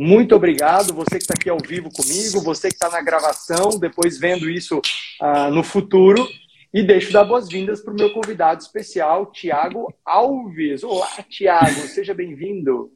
muito obrigado. Você que está aqui ao vivo comigo, você que está na gravação, depois vendo isso uh, no futuro. E deixo dar boas-vindas para o meu convidado especial, Tiago Alves. Olá, Tiago, seja bem-vindo.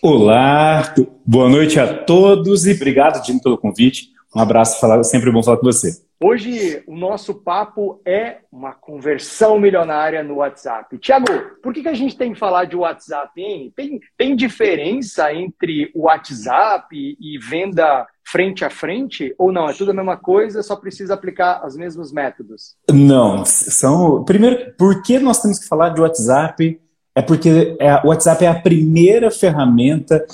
Olá, boa noite a todos e obrigado, Dino, pelo convite. Um abraço, sempre bom falar com você. Hoje o nosso papo é uma conversão milionária no WhatsApp. Tiago, por que, que a gente tem que falar de WhatsApp, hein? Tem, tem diferença entre o WhatsApp e venda frente a frente? Ou não? É tudo a mesma coisa, só precisa aplicar os mesmos métodos? Não, são. Primeiro, por que nós temos que falar de WhatsApp? É porque é, o WhatsApp é a primeira ferramenta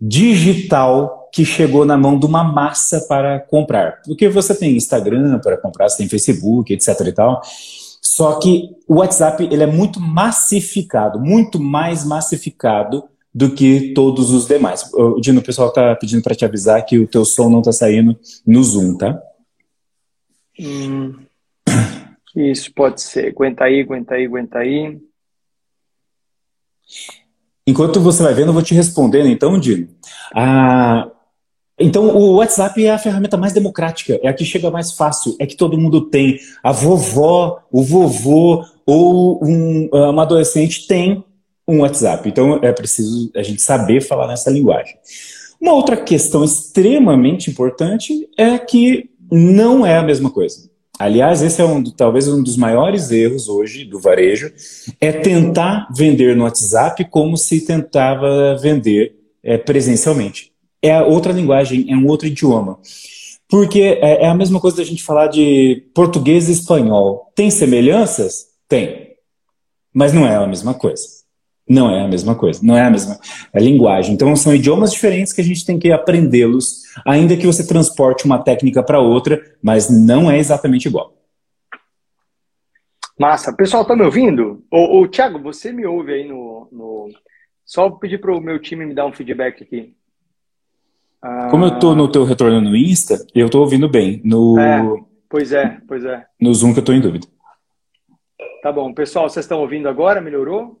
digital que chegou na mão de uma massa para comprar. Porque você tem Instagram para comprar, você tem Facebook, etc e tal. Só que o WhatsApp ele é muito massificado, muito mais massificado do que todos os demais. O Dino, o pessoal está pedindo para te avisar que o teu som não está saindo no Zoom, tá? Hum, isso pode ser. Aguenta aí, aguenta aí, aguenta aí. Enquanto você vai vendo, eu vou te respondendo então, Dino. Ah, então, o WhatsApp é a ferramenta mais democrática, é a que chega mais fácil, é que todo mundo tem. A vovó, o vovô ou um, um adolescente tem um WhatsApp. Então, é preciso a gente saber falar nessa linguagem. Uma outra questão extremamente importante é que não é a mesma coisa. Aliás, esse é um, talvez um dos maiores erros hoje do varejo, é tentar vender no WhatsApp como se tentava vender é, presencialmente é outra linguagem, é um outro idioma. Porque é, é a mesma coisa da gente falar de português e espanhol. Tem semelhanças? Tem. Mas não é a mesma coisa. Não é a mesma coisa. Não é a mesma é linguagem. Então são idiomas diferentes que a gente tem que aprendê-los, ainda que você transporte uma técnica para outra, mas não é exatamente igual. Massa. Pessoal, tá me ouvindo? Ô, ô Thiago, você me ouve aí no. no... Só pedir para o meu time me dar um feedback aqui. Como eu tô no teu retorno no Insta, eu tô ouvindo bem. No... É, pois é, pois é. No Zoom que eu tô em dúvida. Tá bom. Pessoal, vocês estão ouvindo agora? Melhorou?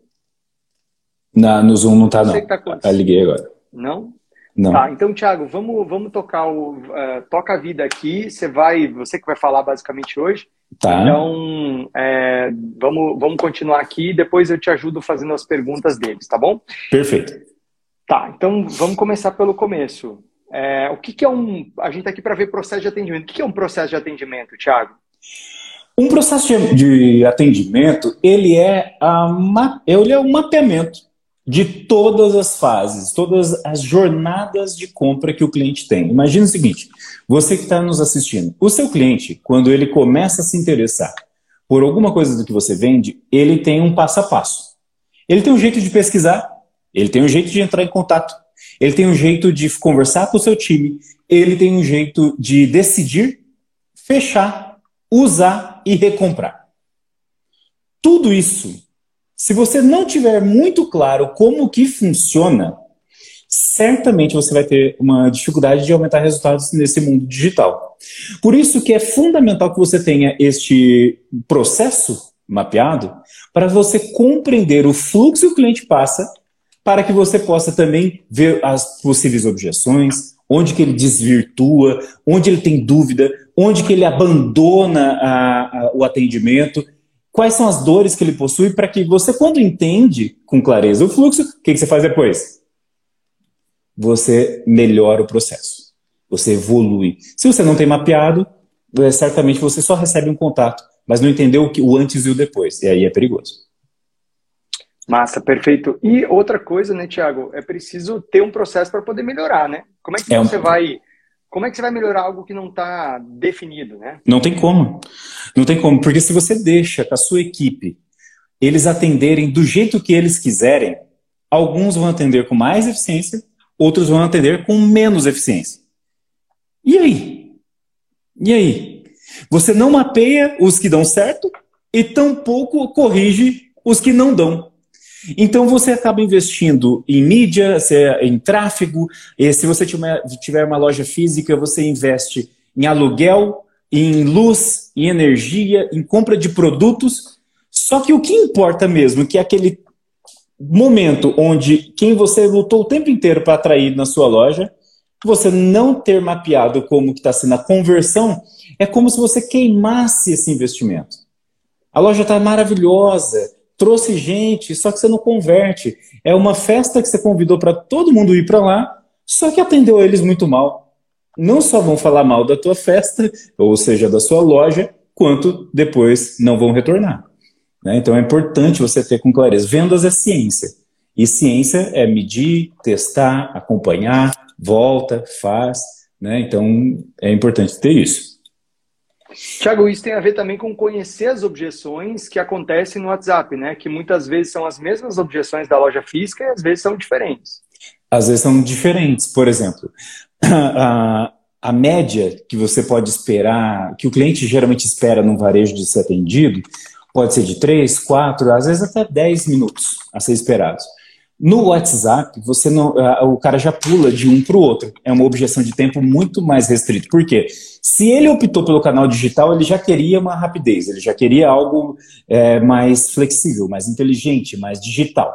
Na, no Zoom não tá, não. Tá ah, liguei agora. Não? Não. Tá, então, Thiago, vamos, vamos tocar o. Uh, toca a vida aqui. Você vai. Você que vai falar basicamente hoje. Tá. Então, é, vamos, vamos continuar aqui. Depois eu te ajudo fazendo as perguntas deles, tá bom? Perfeito. Tá, então vamos começar pelo começo. É, o que, que, é um. A gente está aqui para ver processo de atendimento. O que, que, é um processo de atendimento, Thiago? Um processo de, de atendimento, ele é, a, ele é um mapeamento de todas as fases, todas as jornadas de compra que o cliente tem. Imagina o seguinte: você que está nos assistindo, o seu cliente, quando ele começa a se interessar por alguma coisa do que você vende, ele tem um passo a passo. Ele tem um jeito de pesquisar, ele tem um jeito de entrar em contato, ele tem um jeito de conversar com o seu time, ele tem um jeito de decidir, fechar, usar e recomprar. Tudo isso, se você não tiver muito claro como que funciona, certamente você vai ter uma dificuldade de aumentar resultados nesse mundo digital. Por isso que é fundamental que você tenha este processo mapeado para você compreender o fluxo que o cliente passa para que você possa também ver as possíveis objeções, onde que ele desvirtua, onde ele tem dúvida, onde que ele abandona a, a, o atendimento, quais são as dores que ele possui, para que você, quando entende com clareza o fluxo, o que, que você faz depois? Você melhora o processo, você evolui. Se você não tem mapeado, é, certamente você só recebe um contato, mas não entendeu o, que, o antes e o depois, e aí é perigoso. Massa, perfeito. E outra coisa, né, Tiago, é preciso ter um processo para poder melhorar, né? Como é que é você um... vai como é que você vai melhorar algo que não está definido, né? Não tem como. Não tem como, porque se você deixa com a sua equipe eles atenderem do jeito que eles quiserem, alguns vão atender com mais eficiência, outros vão atender com menos eficiência. E aí? E aí? Você não mapeia os que dão certo e tampouco corrige os que não dão. Então você acaba investindo em mídia, em tráfego, se você tiver uma loja física, você investe em aluguel, em luz, em energia, em compra de produtos. Só que o que importa mesmo, que é aquele momento onde quem você lutou o tempo inteiro para atrair na sua loja, você não ter mapeado como está sendo a conversão, é como se você queimasse esse investimento. A loja está maravilhosa, trouxe gente, só que você não converte. É uma festa que você convidou para todo mundo ir para lá, só que atendeu eles muito mal. Não só vão falar mal da tua festa, ou seja, da sua loja, quanto depois não vão retornar. Né? Então é importante você ter com clareza. Vendas é ciência. E ciência é medir, testar, acompanhar, volta, faz. Né? Então é importante ter isso. Tiago, isso tem a ver também com conhecer as objeções que acontecem no WhatsApp, né? Que muitas vezes são as mesmas objeções da loja física e às vezes são diferentes. Às vezes são diferentes. Por exemplo, a, a média que você pode esperar, que o cliente geralmente espera num varejo de ser atendido, pode ser de 3, 4, às vezes até 10 minutos a ser esperados. No WhatsApp, você não, o cara já pula de um para o outro. É uma objeção de tempo muito mais restrito. Por quê? Se ele optou pelo canal digital, ele já queria uma rapidez, ele já queria algo é, mais flexível, mais inteligente, mais digital.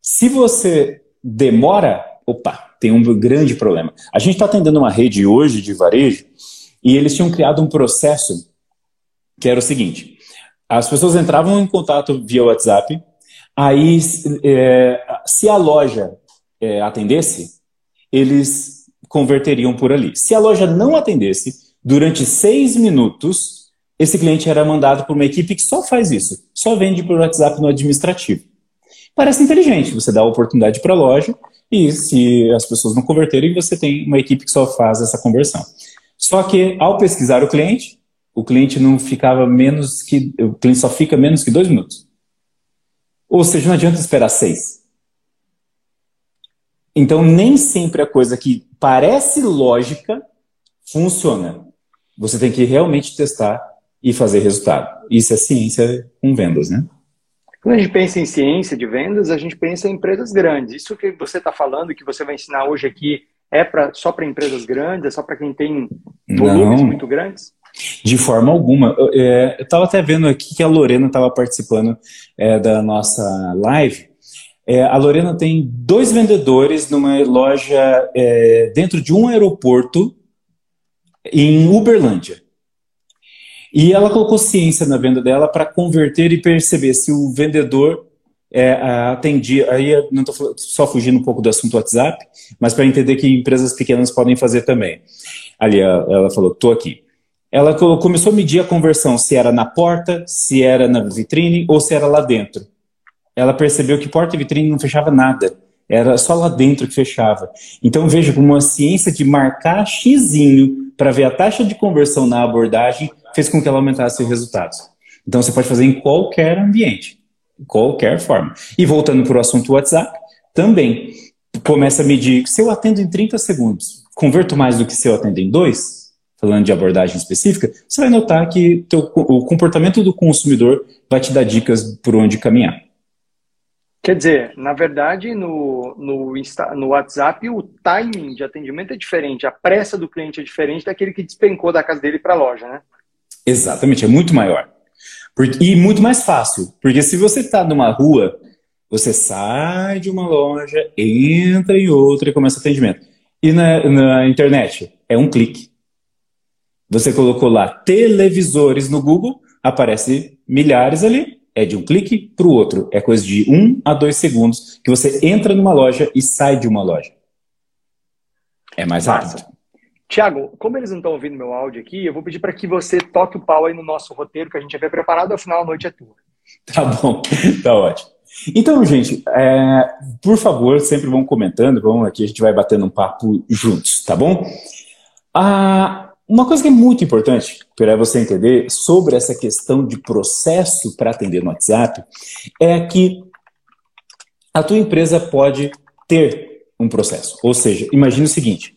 Se você demora, opa, tem um grande problema. A gente está atendendo uma rede hoje de varejo e eles tinham criado um processo que era o seguinte: as pessoas entravam em contato via WhatsApp, aí é, se a loja é, atendesse, eles converteriam por ali. Se a loja não atendesse, durante seis minutos, esse cliente era mandado por uma equipe que só faz isso, só vende por WhatsApp no administrativo. Parece inteligente, você dá a oportunidade para a loja e se as pessoas não converterem, você tem uma equipe que só faz essa conversão. Só que ao pesquisar o cliente, o cliente não ficava menos que. O cliente só fica menos que dois minutos. Ou seja, não adianta esperar seis. Então, nem sempre a coisa que parece lógica funciona. Você tem que realmente testar e fazer resultado. Isso é ciência com vendas, né? Quando a gente pensa em ciência de vendas, a gente pensa em empresas grandes. Isso que você está falando, que você vai ensinar hoje aqui, é pra, só para empresas grandes? É só para quem tem volumes Não. muito grandes? De forma alguma. Eu é, estava até vendo aqui que a Lorena estava participando é, da nossa live. É, a Lorena tem dois vendedores numa loja é, dentro de um aeroporto em Uberlândia. E ela colocou ciência na venda dela para converter e perceber se o vendedor é, atendia. Aí não estou só fugindo um pouco do assunto WhatsApp, mas para entender que empresas pequenas podem fazer também. Ali ela falou: estou aqui ela começou a medir a conversão, se era na porta, se era na vitrine ou se era lá dentro. Ela percebeu que porta e vitrine não fechava nada, era só lá dentro que fechava. Então veja como uma ciência de marcar xizinho para ver a taxa de conversão na abordagem fez com que ela aumentasse os resultados. Então você pode fazer em qualquer ambiente, qualquer forma. E voltando para o assunto WhatsApp, também começa a medir, se eu atendo em 30 segundos, converto mais do que se eu atendo em 2, falando de abordagem específica, você vai notar que teu, o comportamento do consumidor vai te dar dicas por onde caminhar. Quer dizer, na verdade, no, no, Insta, no WhatsApp, o timing de atendimento é diferente, a pressa do cliente é diferente daquele que despencou da casa dele para a loja, né? Exatamente, é muito maior. Porque, e muito mais fácil, porque se você está numa rua, você sai de uma loja, entra em outra e começa o atendimento. E na, na internet, é um clique. Você colocou lá televisores no Google, aparece milhares ali, é de um clique para o outro. É coisa de um a dois segundos que você entra numa loja e sai de uma loja. É mais rápido. Tiago, como eles não estão ouvindo meu áudio aqui, eu vou pedir para que você toque o pau aí no nosso roteiro que a gente já preparado, afinal a noite é tua. Tá bom, tá ótimo. Então, gente, é, por favor, sempre vão comentando, vamos aqui, a gente vai batendo um papo juntos, tá bom? Ah, uma coisa que é muito importante para você entender sobre essa questão de processo para atender no WhatsApp é que a tua empresa pode ter um processo. Ou seja, imagine o seguinte: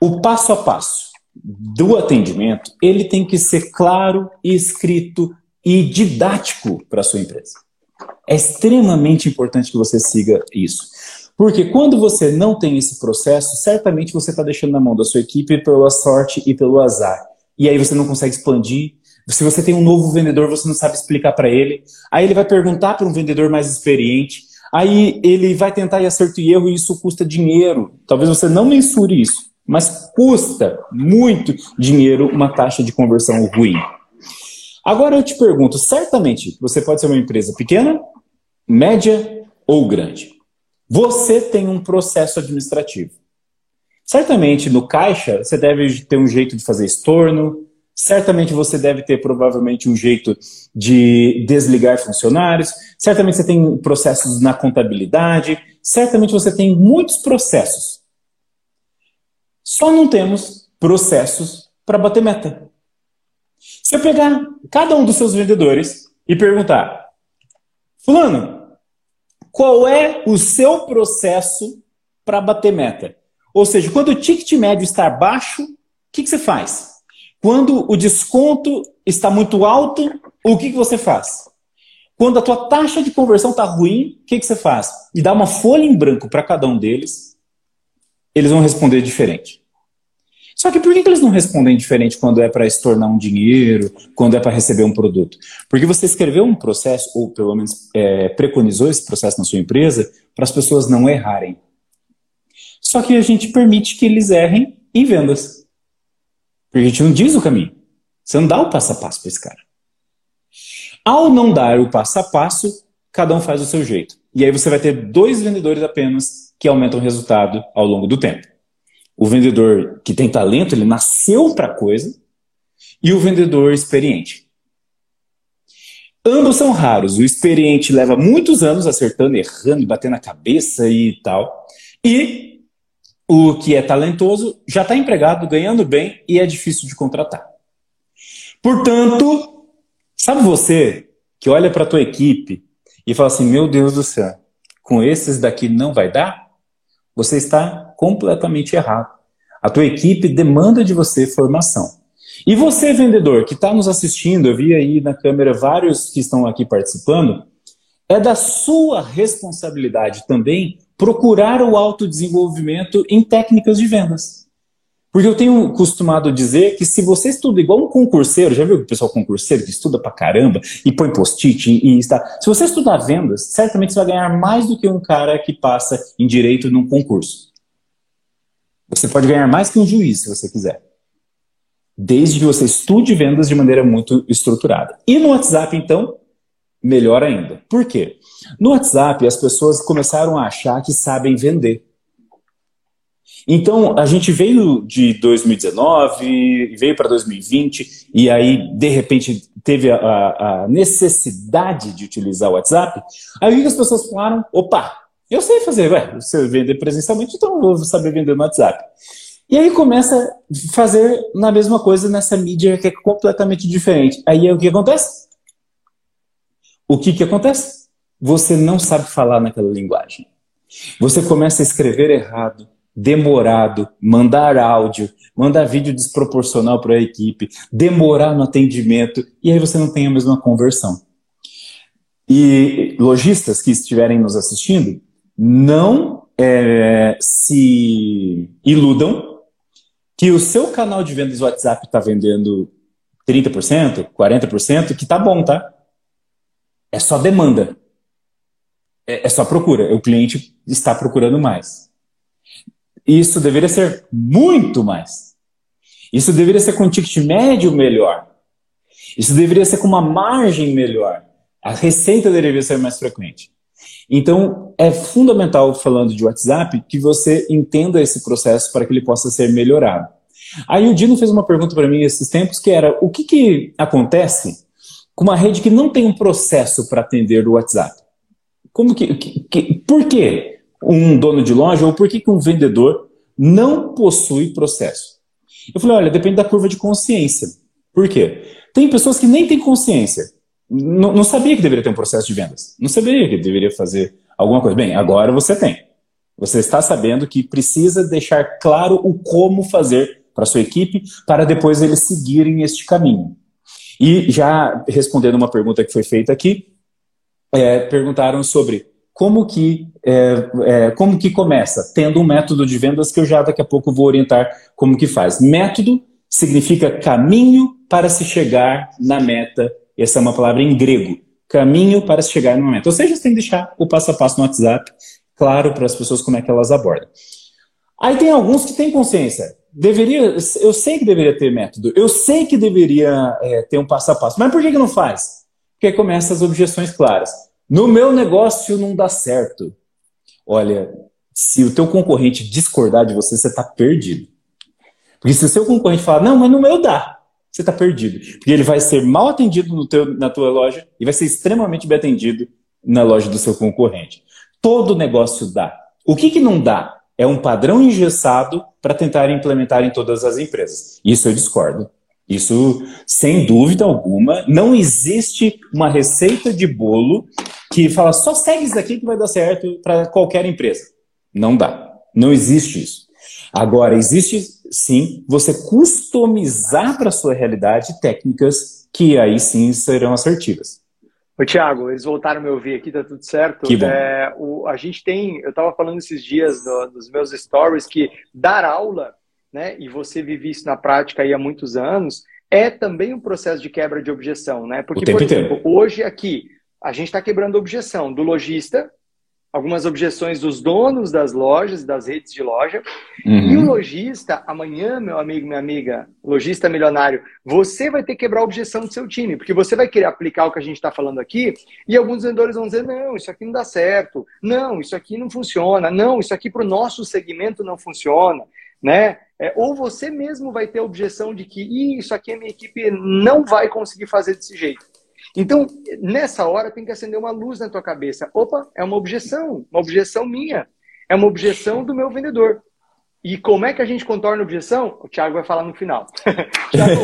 o passo a passo do atendimento ele tem que ser claro, escrito e didático para a sua empresa. É extremamente importante que você siga isso. Porque quando você não tem esse processo, certamente você está deixando na mão da sua equipe pela sorte e pelo azar. E aí você não consegue expandir, Se você tem um novo vendedor, você não sabe explicar para ele. Aí ele vai perguntar para um vendedor mais experiente. Aí ele vai tentar ir acerto e erro e isso custa dinheiro. Talvez você não mensure isso, mas custa muito dinheiro uma taxa de conversão ruim. Agora eu te pergunto, certamente você pode ser uma empresa pequena, média ou grande. Você tem um processo administrativo. Certamente no caixa você deve ter um jeito de fazer estorno, certamente você deve ter provavelmente um jeito de desligar funcionários, certamente você tem processos na contabilidade, certamente você tem muitos processos. Só não temos processos para bater meta. Se eu pegar cada um dos seus vendedores e perguntar, Fulano, qual é o seu processo para bater meta? Ou seja, quando o ticket médio está baixo, o que, que você faz? Quando o desconto está muito alto, o que, que você faz? Quando a tua taxa de conversão está ruim, o que, que você faz? E dá uma folha em branco para cada um deles, eles vão responder diferente. Só que por que, eles não respondem diferente quando é para estornar um dinheiro, quando é para receber um produto? Porque você escreveu um processo, ou pelo menos é, preconizou esse processo na sua empresa, para as pessoas não errarem. Só que a gente permite que eles errem em vendas. Porque a gente não diz o caminho. Você não dá o passo a passo para esse cara. Ao não dar o passo a passo, cada um faz o seu jeito. E aí você vai ter dois vendedores apenas que aumentam o resultado ao longo do tempo. O vendedor que tem talento, ele nasceu para coisa, e o vendedor experiente. Ambos são raros. O experiente leva muitos anos acertando, errando, batendo a cabeça e tal. E o que é talentoso já está empregado, ganhando bem e é difícil de contratar. Portanto, sabe você que olha para a tua equipe e fala assim: meu Deus do céu, com esses daqui não vai dar? Você está completamente errado. A tua equipe demanda de você formação. E você, vendedor, que está nos assistindo, eu vi aí na câmera vários que estão aqui participando, é da sua responsabilidade também procurar o autodesenvolvimento em técnicas de vendas. Porque eu tenho costumado dizer que se você estuda igual um concurseiro, já viu o pessoal concurseiro que estuda pra caramba e põe post-it e está. Se você estudar vendas, certamente você vai ganhar mais do que um cara que passa em direito num concurso. Você pode ganhar mais que um juiz, se você quiser. Desde que você estude vendas de maneira muito estruturada. E no WhatsApp, então, melhor ainda. Por quê? No WhatsApp, as pessoas começaram a achar que sabem vender. Então, a gente veio de 2019, veio para 2020, e aí, de repente, teve a, a, necessidade de utilizar o WhatsApp. Aí as pessoas falaram: opa, eu sei fazer, ué, você vender presencialmente, então eu vou saber vender no WhatsApp. E aí começa a fazer na mesma coisa nessa mídia que é completamente diferente. Aí o que acontece? O que, que acontece? você não sabe falar naquela linguagem. Você começa a escrever errado, demorado, mandar áudio, mandar vídeo desproporcional para a equipe, demorar no atendimento, e aí você não tem a mesma conversão. E lojistas que estiverem nos assistindo, não é, se iludam que o seu canal de vendas WhatsApp está vendendo 30%, 40%, que tá bom, tá? É só demanda é, é só procura. O cliente está procurando mais. Isso deveria ser muito mais. Isso deveria ser com um ticket médio melhor. Isso deveria ser com uma margem melhor. A receita deveria ser mais frequente. Então, é fundamental, falando de WhatsApp, que você entenda esse processo para que ele possa ser melhorado. Aí o Dino fez uma pergunta para mim esses tempos, que era o que, que acontece com uma rede que não tem um processo para atender o WhatsApp? Como que, que, que, por que um dono de loja ou por que, que um vendedor não possui processo? Eu falei, olha, depende da curva de consciência. Por quê? Tem pessoas que nem têm consciência. Não, não sabia que deveria ter um processo de vendas. Não sabia que deveria fazer alguma coisa. Bem, agora você tem. Você está sabendo que precisa deixar claro o como fazer para sua equipe para depois eles seguirem este caminho. E já respondendo uma pergunta que foi feita aqui, é, perguntaram sobre como que, é, é, como que começa, tendo um método de vendas que eu já daqui a pouco vou orientar como que faz. Método significa caminho para se chegar na meta. Essa é uma palavra em grego. Caminho para chegar na meta. Ou seja, você tem que deixar o passo a passo no WhatsApp claro para as pessoas como é que elas abordam. Aí tem alguns que têm consciência. Deveria, eu sei que deveria ter método, eu sei que deveria é, ter um passo a passo, mas por que, que não faz? Porque começa as objeções claras. No meu negócio não dá certo. Olha, se o teu concorrente discordar de você, você está perdido. Porque se o seu concorrente falar, não, mas no meu dá, você está perdido. Porque ele vai ser mal atendido teu, na tua loja e vai ser extremamente bem atendido na loja do seu concorrente. Todo negócio dá. O que, que não dá? É um padrão engessado para tentar implementar em todas as empresas. Isso eu discordo. Isso, sem dúvida alguma, não existe uma receita de bolo que fala só segue isso daqui que vai dar certo para qualquer empresa. Não dá. Não existe isso. Agora, existe sim você customizar para a sua realidade técnicas que aí sim serão assertivas. Ô, Tiago, eles voltaram a me ouvir aqui, tá tudo certo? Que bom. É, o, a gente tem, eu estava falando esses dias no, nos meus stories que dar aula, né, e você vive isso na prática aí há muitos anos, é também um processo de quebra de objeção, né? Porque, por exemplo, inteiro. hoje aqui, a gente está quebrando objeção do lojista, algumas objeções dos donos das lojas, das redes de loja. Uhum. E o lojista, amanhã, meu amigo, minha amiga, lojista milionário, você vai ter que quebrar a objeção do seu time, porque você vai querer aplicar o que a gente está falando aqui, e alguns vendedores vão dizer: não, isso aqui não dá certo, não, isso aqui não funciona, não, isso aqui para o nosso segmento não funciona. Né? É, ou você mesmo vai ter a objeção de que isso aqui a minha equipe não vai conseguir fazer desse jeito. Então, nessa hora tem que acender uma luz na tua cabeça. Opa, é uma objeção, uma objeção minha. É uma objeção do meu vendedor. E como é que a gente contorna a objeção? O Thiago vai falar no final. Thiago,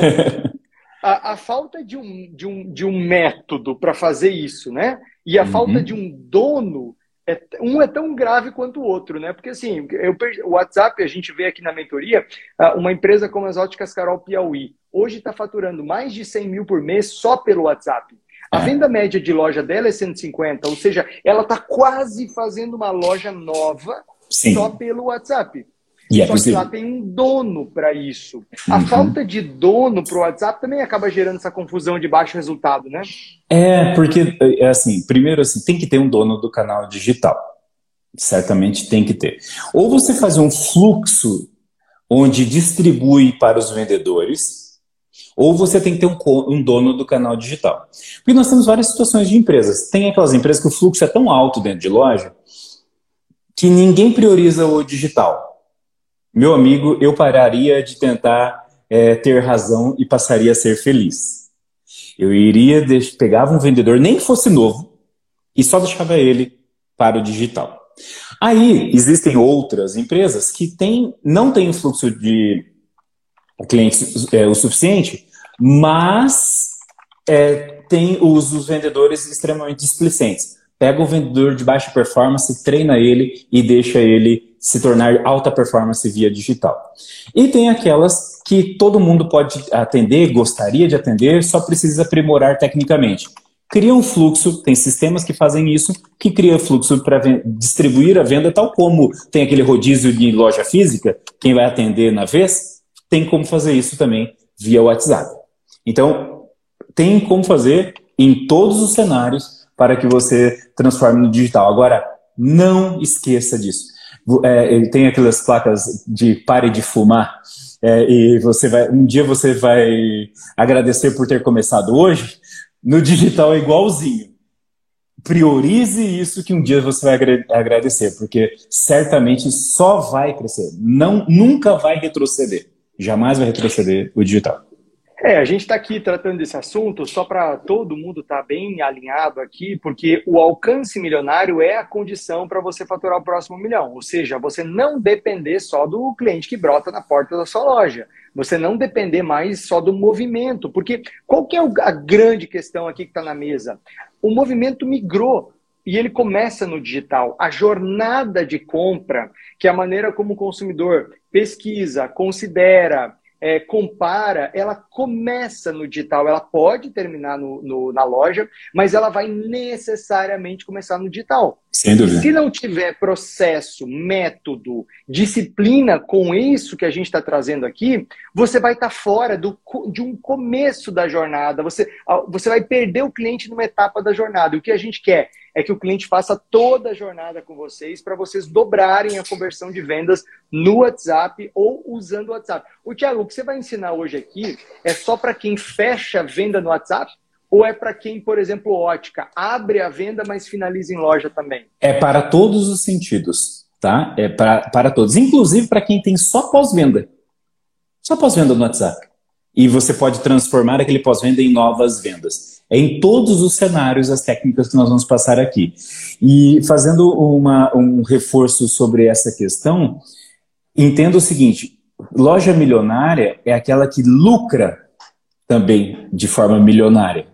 a, a, falta de um, de um, de um método para fazer isso, né? E a uhum. falta de um dono, é, um é tão grave quanto o outro, né? Porque assim, eu, o WhatsApp, a gente vê aqui na mentoria, uma empresa como as Óticas Carol Piauí, hoje está faturando mais de 100 mil por mês só pelo WhatsApp. A é. venda média de loja dela é 150, ou seja, ela está quase fazendo uma loja nova Sim. só pelo WhatsApp. E é Só que lá tem um dono para isso. A uhum. falta de dono para o WhatsApp também acaba gerando essa confusão de baixo resultado, né? É, porque, é assim, primeiro, assim, tem que ter um dono do canal digital. Certamente tem que ter. Ou você faz um fluxo onde distribui para os vendedores, ou você tem que ter um, um, dono do canal digital. Porque nós temos várias situações de empresas. Tem aquelas empresas que o fluxo é tão alto dentro de loja que ninguém prioriza o digital. Meu amigo, eu pararia de tentar é, ter razão e passaria a ser feliz. Eu iria, pegava um vendedor, nem fosse novo, e só deixava ele para o digital. Aí existem outras empresas que tem, não têm um fluxo de clientes é, o suficiente mas é, tem os, os vendedores extremamente displicentes. Pega o vendedor de baixa performance, treina ele e deixa ele se tornar alta performance via digital. E tem aquelas que todo mundo pode atender, gostaria de atender, só precisa aprimorar tecnicamente. Cria um fluxo, tem sistemas que fazem isso, que cria fluxo para distribuir a venda, tal como tem aquele rodízio de loja física, quem vai atender na vez, tem como fazer isso também via WhatsApp. Então, tem como fazer em todos os cenários para que você transforme no digital. Agora, não esqueça disso. É, tem aquelas placas de pare de fumar é, e você vai um dia você vai agradecer por ter começado hoje. No digital é igualzinho. Priorize isso que um dia você vai agradecer, porque certamente só vai crescer. Não, nunca vai retroceder. Jamais vai retroceder o digital. É, a gente está aqui tratando desse assunto só para todo mundo estar tá bem alinhado aqui, porque o alcance milionário é a condição para você faturar o próximo milhão. Ou seja, você não depender só do cliente que brota na porta da sua loja. Você não depender mais só do movimento. Porque qual que é a grande questão aqui que está na mesa? O movimento migrou e ele começa no digital. A jornada de compra, que é a maneira como o consumidor pesquisa, considera, é, compara, ela começa no digital, ela pode terminar no, no, na loja, mas ela vai necessariamente começar no digital. Sem dúvida. Se não tiver processo, método, disciplina com isso que a gente está trazendo aqui, você vai estar tá fora do, de um começo da jornada. Você, você vai perder o cliente numa etapa da jornada. O que a gente quer é que o cliente faça toda a jornada com vocês para vocês dobrarem a conversão de vendas no WhatsApp ou usando o WhatsApp. O Thiago, o que você vai ensinar hoje aqui é só para quem fecha venda no WhatsApp? Ou é para quem, por exemplo, ótica, abre a venda, mas finaliza em loja também? É para todos os sentidos, tá? É para, para todos. Inclusive para quem tem só pós-venda. Só pós-venda no WhatsApp. E você pode transformar aquele pós-venda em novas vendas. É em todos os cenários as técnicas que nós vamos passar aqui. E fazendo uma, um reforço sobre essa questão, entenda o seguinte: loja milionária é aquela que lucra também de forma milionária.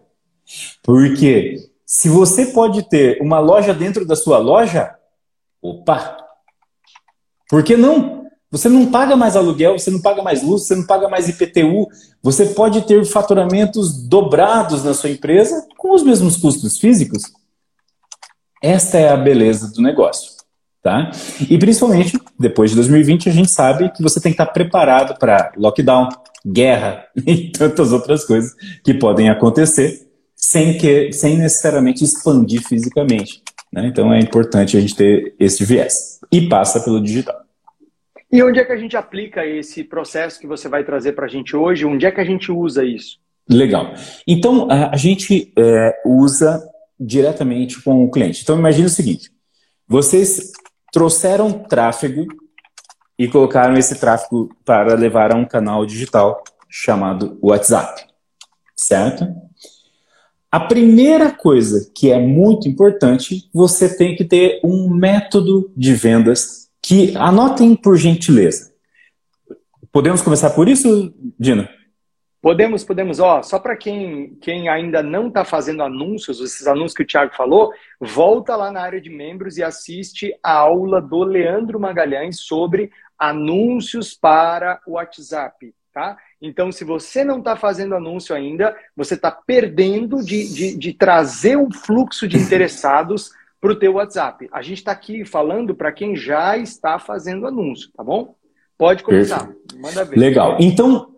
Porque se você pode ter uma loja dentro da sua loja, opa! Por que não? Você não paga mais aluguel, você não paga mais luz, você não paga mais IPTU. Você pode ter faturamentos dobrados na sua empresa com os mesmos custos físicos. Esta é a beleza do negócio. Tá? E principalmente, depois de 2020, a gente sabe que você tem que estar preparado para lockdown, guerra e tantas outras coisas que podem acontecer sem, que, sem necessariamente expandir fisicamente. Né? Então é importante a gente ter esse viés. E passa pelo digital. E onde é que a gente aplica esse processo que você vai trazer para a gente hoje? Onde é que a gente usa isso? Legal. Então, a, gente é, usa diretamente com o cliente. Então, imagine o seguinte: vocês trouxeram tráfego e colocaram esse tráfego para levar a um canal digital chamado WhatsApp, certo? A primeira coisa que é muito importante, você tem que ter um método de vendas que anotem por gentileza. Podemos começar por isso, Dina? Podemos, podemos. Ó, só para quem, quem ainda não está fazendo anúncios, esses anúncios que o Thiago falou, volta lá na área de membros e assiste a aula do Leandro Magalhães sobre anúncios para o WhatsApp, tá? Então, se você não está fazendo anúncio ainda, você está perdendo de, de, de, trazer um fluxo de interessados para o teu WhatsApp. A gente está aqui falando para quem já está fazendo anúncio, tá bom? Pode começar. Manda ver. Legal. Então,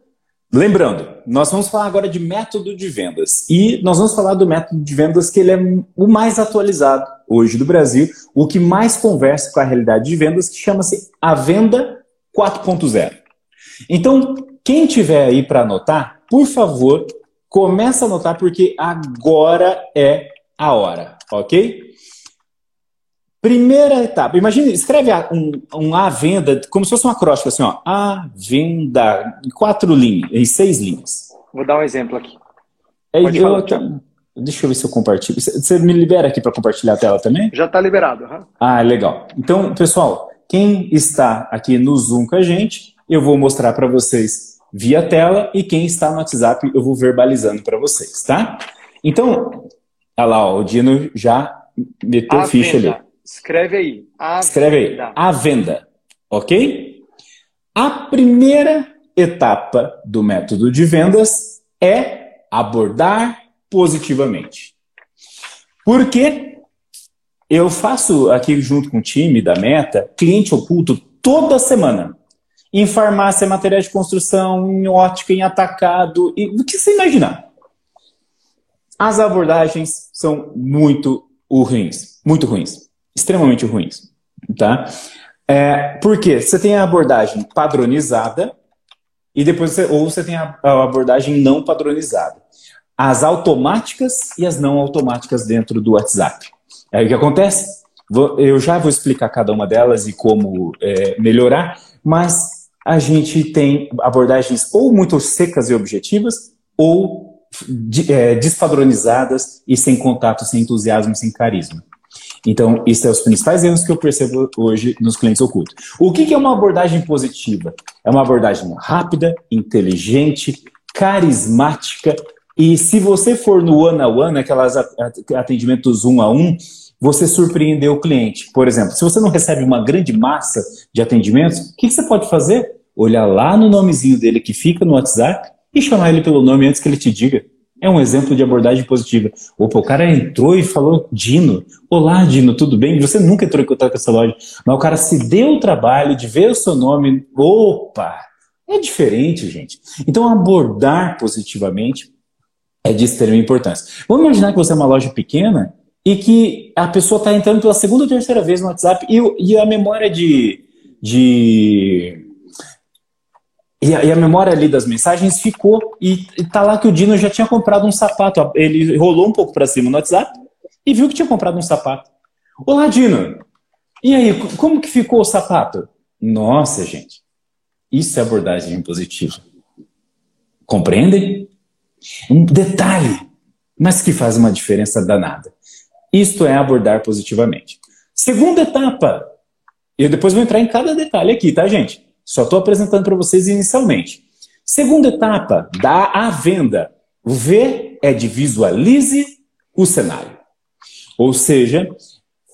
lembrando, nós vamos falar agora de método de vendas. E nós vamos falar do método de vendas que ele é o mais atualizado hoje do Brasil, o que mais conversa com a realidade de vendas, que chama-se a venda 4.0. Então, quem tiver aí para anotar, por favor, começa a anotar porque agora é a hora, ok? Primeira etapa. Imagina, escreve um, um A venda como se fosse um acróstico, assim, ó. A venda, em quatro linhas, em seis linhas. Vou dar um exemplo aqui. É, eu, eu, deixa eu ver se eu compartilho. Você me libera aqui para compartilhar a tela também? Já está liberado. Uhum. Ah, legal. Então, pessoal, quem está aqui no Zoom com a gente, eu vou mostrar para vocês via tela e quem está no WhatsApp eu vou verbalizando para vocês, tá? Então, olha lá, ó, o Dino já meteu a ficha venda. ali. Escreve aí. A Escreve venda. aí. A venda. Ok? A primeira etapa do método de vendas é abordar positivamente. Porque eu faço aqui junto com o time da Meta cliente oculto toda semana em farmácia, materiais de construção, em ótica, em atacado, e o que você imaginar. As abordagens são muito ruins, muito ruins, extremamente ruins, tá? É, por quê? Você tem a abordagem padronizada e depois você, ou você tem a, a abordagem não padronizada. As automáticas e as não automáticas dentro do WhatsApp. Aí o que acontece? Eu já vou explicar cada uma delas e como é, melhorar, mas a gente tem abordagens ou muito secas e objetivas, ou é, despadronizadas e sem contato, sem entusiasmo, sem carisma. Então, esses são os principais erros que eu percebo hoje nos clientes ocultos. O que é uma abordagem positiva? É uma abordagem rápida, inteligente, carismática, e se você for no one-on-one, aquelas atendimentos um a um, você surpreendeu o cliente. Por exemplo, se você não recebe uma grande massa de atendimentos, o que você pode fazer? Olhar lá no nomezinho dele que fica no WhatsApp e chamar ele pelo nome antes que ele te diga. É um exemplo de abordagem positiva. Opa, o cara entrou e falou, Dino, olá Dino, tudo bem? Você nunca entrou em contato com essa loja, mas o cara se deu o trabalho de ver o seu nome. Opa, é diferente, gente. Então, abordar positivamente é de extrema importância. Vamos imaginar que você é uma loja pequena e que a pessoa está entrando pela segunda ou terceira vez no WhatsApp e, e a memória de, de e a, e a, memória ali das mensagens ficou. E, e tá lá que o Dino já tinha comprado um sapato. Ele rolou um pouco para cima no WhatsApp e viu que tinha comprado um sapato. Olá, Dino! E aí, como que ficou o sapato? Nossa, gente. Isso é abordagem positiva. Compreendem? Um detalhe, mas que faz uma diferença danada. Isto é abordar positivamente. Segunda etapa. Eu depois vou entrar em cada detalhe aqui, tá, gente? Só estou apresentando para vocês inicialmente. Segunda etapa, dá a venda. O V é de visualize o cenário. Ou seja,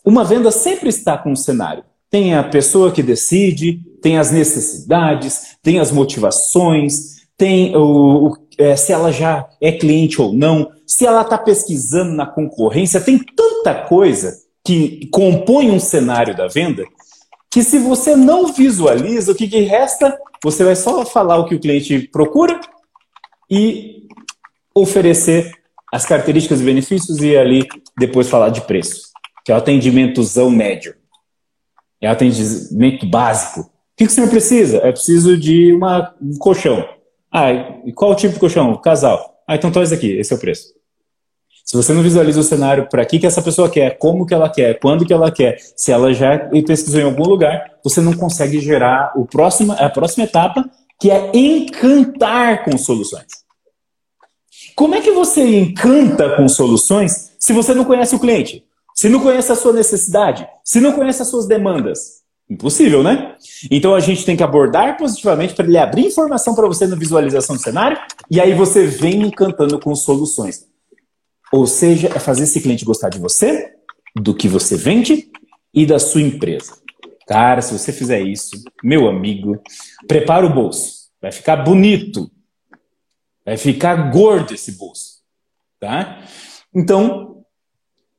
uma venda sempre está com um cenário. Tem a pessoa que decide, tem as necessidades, tem as motivações, tem o, o é, se ela já é cliente ou não, se ela está pesquisando na concorrência, tem tanta coisa que compõe um cenário da venda que se você não visualiza, o que, que resta? Você vai só falar o que o cliente procura e oferecer as características e benefícios e ali depois falar de preço, que é o atendimentozão médio. É o atendimento básico. O que, que senhor precisa? É preciso de uma, um colchão. Ah, e qual tipo de colchão? Casal. Ah, então traz aqui, esse é o preço. Se você não visualiza o cenário para que, que essa pessoa quer, como que ela quer, quando que ela quer, se ela já pesquisou em algum lugar, você não consegue gerar o próximo, a próxima etapa, que é encantar com soluções. Como é que você encanta com soluções se você não conhece o cliente? Se não conhece a sua necessidade? Se não conhece as suas demandas? Impossível, né? Então a gente tem que abordar positivamente para ele abrir informação para você na visualização do cenário e aí você vem encantando com soluções. Ou seja, é fazer esse cliente gostar de você, do que você vende e da sua empresa. Cara, se você fizer isso, meu amigo, prepara o bolso. Vai ficar bonito. Vai ficar gordo esse bolso. Tá? Então,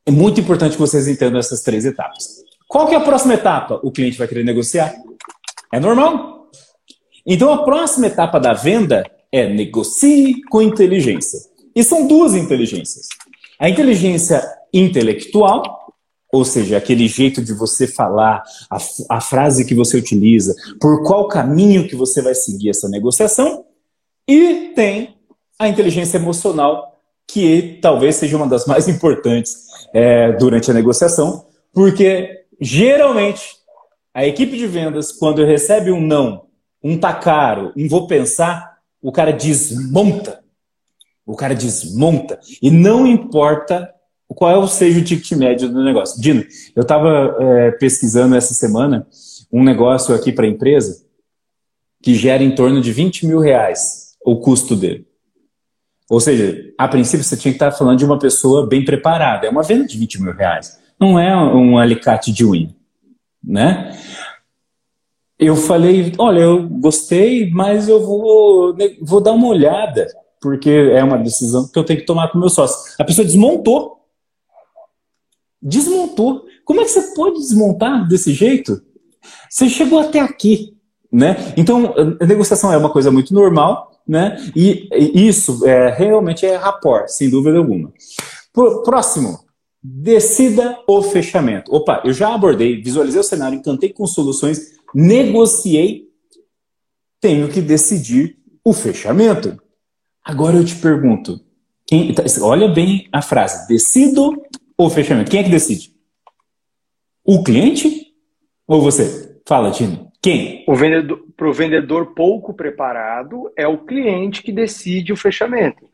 é muito importante que vocês entendam essas três etapas. Qual que é a próxima etapa? O cliente vai querer negociar. É normal. Então, a próxima etapa da venda é negocie com inteligência. E são duas inteligências. A inteligência intelectual, ou seja, aquele jeito de você falar, a, a frase que você utiliza, por qual caminho que você vai seguir essa negociação, e tem a inteligência emocional, que talvez seja uma das mais importantes é, durante a negociação, porque geralmente a equipe de vendas, quando recebe um não, um tá caro, um vou pensar, o cara desmonta o cara desmonta. E não importa qual é seja o ticket médio do negócio. Dino, eu estava é, pesquisando essa semana um negócio aqui para a empresa que gera em torno de 20 mil reais o custo dele. Ou seja, a princípio você tinha que estar falando de uma pessoa bem preparada. É uma venda de 20 mil reais. Não é um alicate de unha. Né? Eu falei, olha, eu gostei, mas eu vou, vou dar uma olhada porque é uma decisão que eu tenho que tomar com meu sócio. A pessoa desmontou. Desmontou. Como é que você pode desmontar desse jeito? Você chegou até aqui, né? Então, a negociação é uma coisa muito normal, né? E isso é, realmente é rapport, sem dúvida alguma. Próximo, decida o fechamento. Opa, eu já abordei, visualizei o cenário, encantei com soluções, negociei, tenho que decidir o fechamento. Agora eu te pergunto, quem, tá, olha bem a frase, decido ou fechamento? Quem é que decide? O cliente ou você? Fala, Tino. Quem? O vendedor, para o vendedor pouco preparado, é o cliente que decide o fechamento.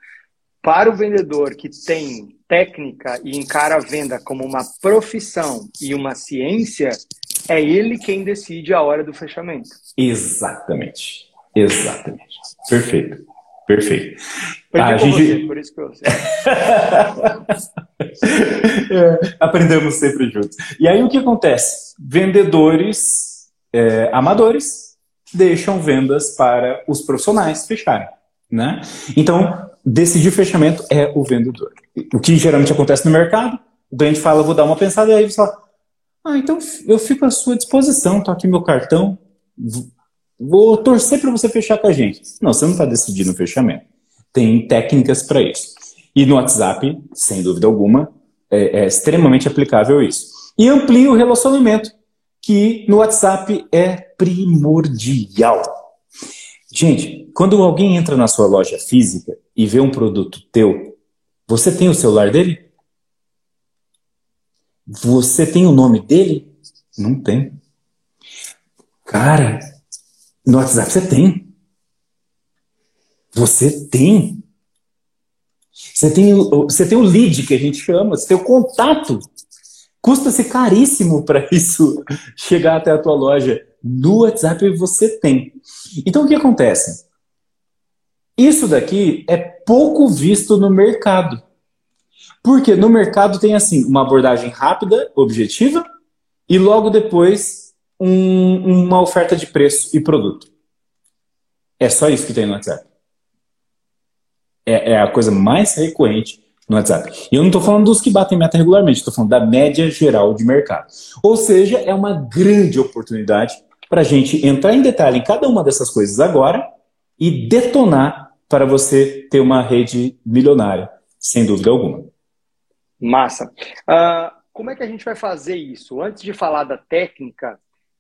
Para o vendedor que tem técnica e encara a venda como uma profissão e uma ciência, é ele quem decide a hora do fechamento. Exatamente. Exatamente. Perfeito. Perfeito. a gente... Você, por isso que eu é, aprendemos sempre juntos. E aí o que acontece? Vendedores é, amadores deixam vendas para os profissionais fecharem. Né? Então, decidir fechamento é o vendedor. O que geralmente acontece no mercado, o cliente fala, vou dar uma pensada, e aí você fala, ah, então eu fico à sua disposição, tô aqui meu cartão, vou torcer para você fechar com a gente. Não, você não está decidindo o fechamento. Tem técnicas para isso. E no WhatsApp, sem dúvida alguma, é, é extremamente aplicável isso. E amplia o relacionamento, que no WhatsApp é primordial. Gente, quando alguém entra na sua loja física e vê um produto teu, você tem o celular dele? Você tem o nome dele? Não tem. Cara, no WhatsApp você tem. Você tem. Você tem, você tem o lead que a gente chama, você tem o contato. Custa-se caríssimo para isso chegar até a tua loja. No WhatsApp você tem. Então o que acontece? Isso daqui é pouco visto no mercado. Porque no mercado tem assim uma abordagem rápida, objetiva, e logo depois um, uma oferta de preço e produto. É só isso que tem no WhatsApp. É, é a coisa mais recorrente no WhatsApp. E eu não estou falando dos que batem meta regularmente, estou falando da média geral de mercado. Ou seja, é uma grande oportunidade para a gente entrar em detalhe em cada uma dessas coisas agora e detonar para você ter uma rede milionária, sem dúvida alguma. Massa. Uh, como é que a gente vai fazer isso? Antes de falar da técnica,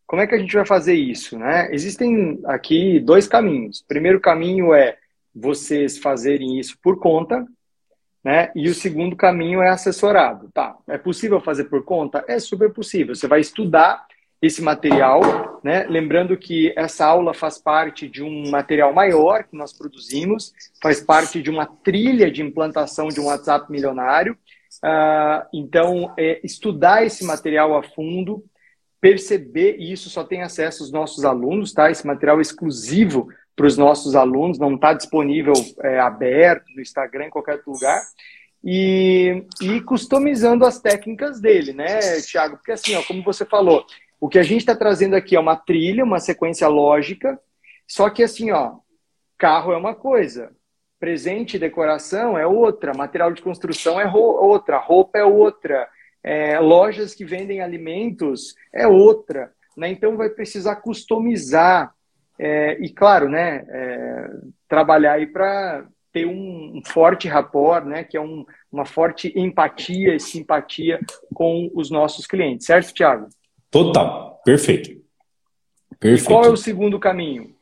como é que a gente vai fazer isso? Né? Existem aqui dois caminhos. O primeiro caminho é vocês fazerem isso por conta, né? E o segundo caminho é assessorado. Tá, é possível fazer por conta? É super possível. Você vai estudar esse material, né? Lembrando que essa aula faz parte de um material maior que nós produzimos, faz parte de uma trilha de implantação de um WhatsApp milionário. Uh, então, é, estudar esse material a fundo, perceber, e isso só tem acesso aos nossos alunos, tá? Esse material é exclusivo para os nossos alunos, não está disponível é, aberto no Instagram, em qualquer outro lugar. E, e customizando as técnicas dele, né, Thiago? Porque assim, ó, como você falou, o que a gente está trazendo aqui é uma trilha, uma sequência lógica, só que assim, ó, carro é uma coisa, presente e decoração é outra, material de construção é outra, roupa é outra, é, lojas que vendem alimentos é outra. Né? Então vai precisar customizar é, e claro, né, é, trabalhar aí para ter um, um, forte rapport, né, que é um, uma forte empatia e simpatia com os nossos clientes, certo, Thiago? Total, perfeito. perfeito. E qual é o segundo caminho?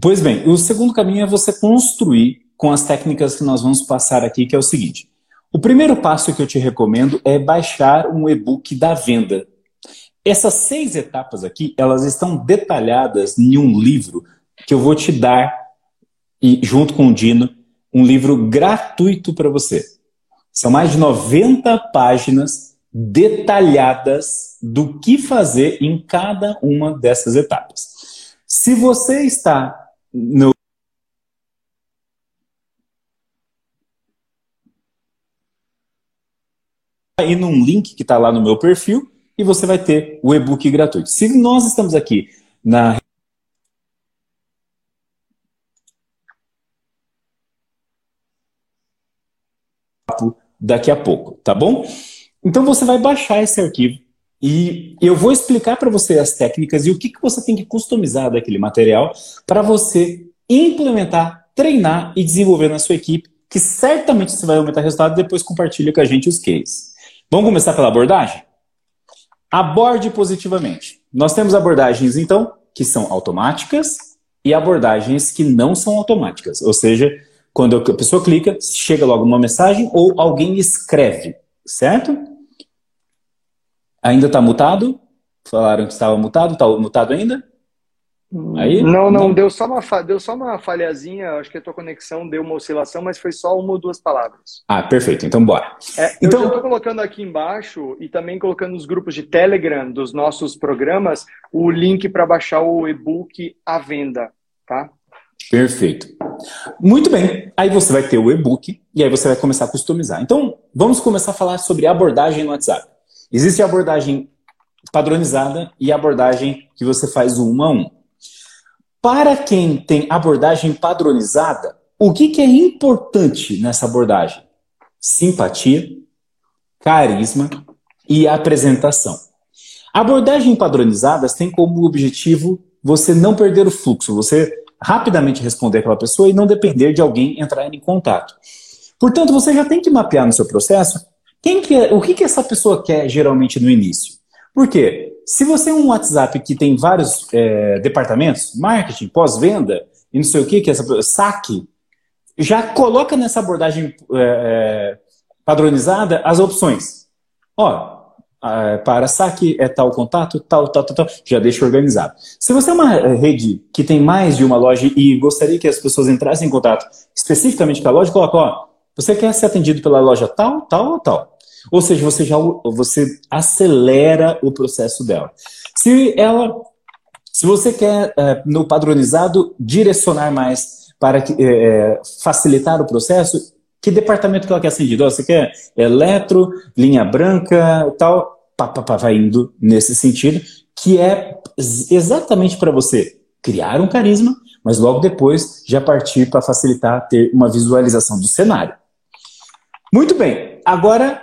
Pois bem, o segundo caminho é você construir com as técnicas que nós vamos passar aqui, que é o seguinte. O primeiro passo que eu te recomendo é baixar um e-book da venda. Essas seis etapas aqui, elas estão detalhadas em um livro que eu vou te dar, e junto com o Dino, um livro gratuito para você. São mais de 90 páginas detalhadas do que fazer em cada uma dessas etapas. Se você está no aí num link que está lá no meu perfil, e você vai ter o e-book gratuito. Se nós estamos aqui na daqui a pouco, tá bom? Então você vai baixar esse arquivo e eu vou explicar para você as técnicas e o que, que você tem que customizar daquele material para você implementar, treinar e desenvolver na sua equipe, que certamente você vai aumentar resultado depois compartilha com a gente os cases. Vamos começar pela abordagem? Aborde positivamente. Nós temos abordagens, então, que são automáticas e abordagens que não são automáticas. Ou seja, quando a pessoa clica, chega logo uma mensagem ou alguém escreve, certo? Ainda está mutado? Falaram que estava mutado, está mutado ainda? Aí, não, não, não, deu só uma deu só uma falhazinha, acho que a tua conexão deu uma oscilação, mas foi só uma ou duas palavras. Ah, perfeito, então bora. É, então... Eu estou colocando aqui embaixo e também colocando nos grupos de Telegram dos nossos programas o link para baixar o e-book à venda, tá? Perfeito. Muito bem. Aí você vai ter o e-book e aí você vai começar a customizar. Então, vamos começar a falar sobre abordagem no WhatsApp. Existe a abordagem padronizada e a abordagem que você faz um a um. Para quem tem abordagem padronizada, o que, que é importante nessa abordagem? Simpatia, carisma e apresentação. Abordagens padronizadas têm como objetivo você não perder o fluxo, você rapidamente responder aquela pessoa e não depender de alguém entrar em contato. Portanto, você já tem que mapear no seu processo quem que é, o que, que essa pessoa quer geralmente no início. Por quê? Se você é um WhatsApp que tem vários é, departamentos, marketing, pós-venda e não sei o que, que é essa saque, já coloca nessa abordagem é, é padronizada as opções. Ó, para saque é tal contato, tal, tal, tal, tal, já deixa organizado. Se você é uma rede que tem mais de uma loja e gostaria que as pessoas entrassem em contato especificamente com a loja, coloca, ó, você quer ser atendido pela loja tal, tal ou tal. Ou seja, você já você acelera o processo dela. Se ela, se você quer é, no padronizado direcionar mais para é, facilitar o processo, que departamento que ela quer acendido? você quer eletro, linha branca tal? Pá, pá, pá, vai indo nesse sentido, que é exatamente para você criar um carisma, mas logo depois já partir para facilitar ter uma visualização do cenário. Muito bem, agora.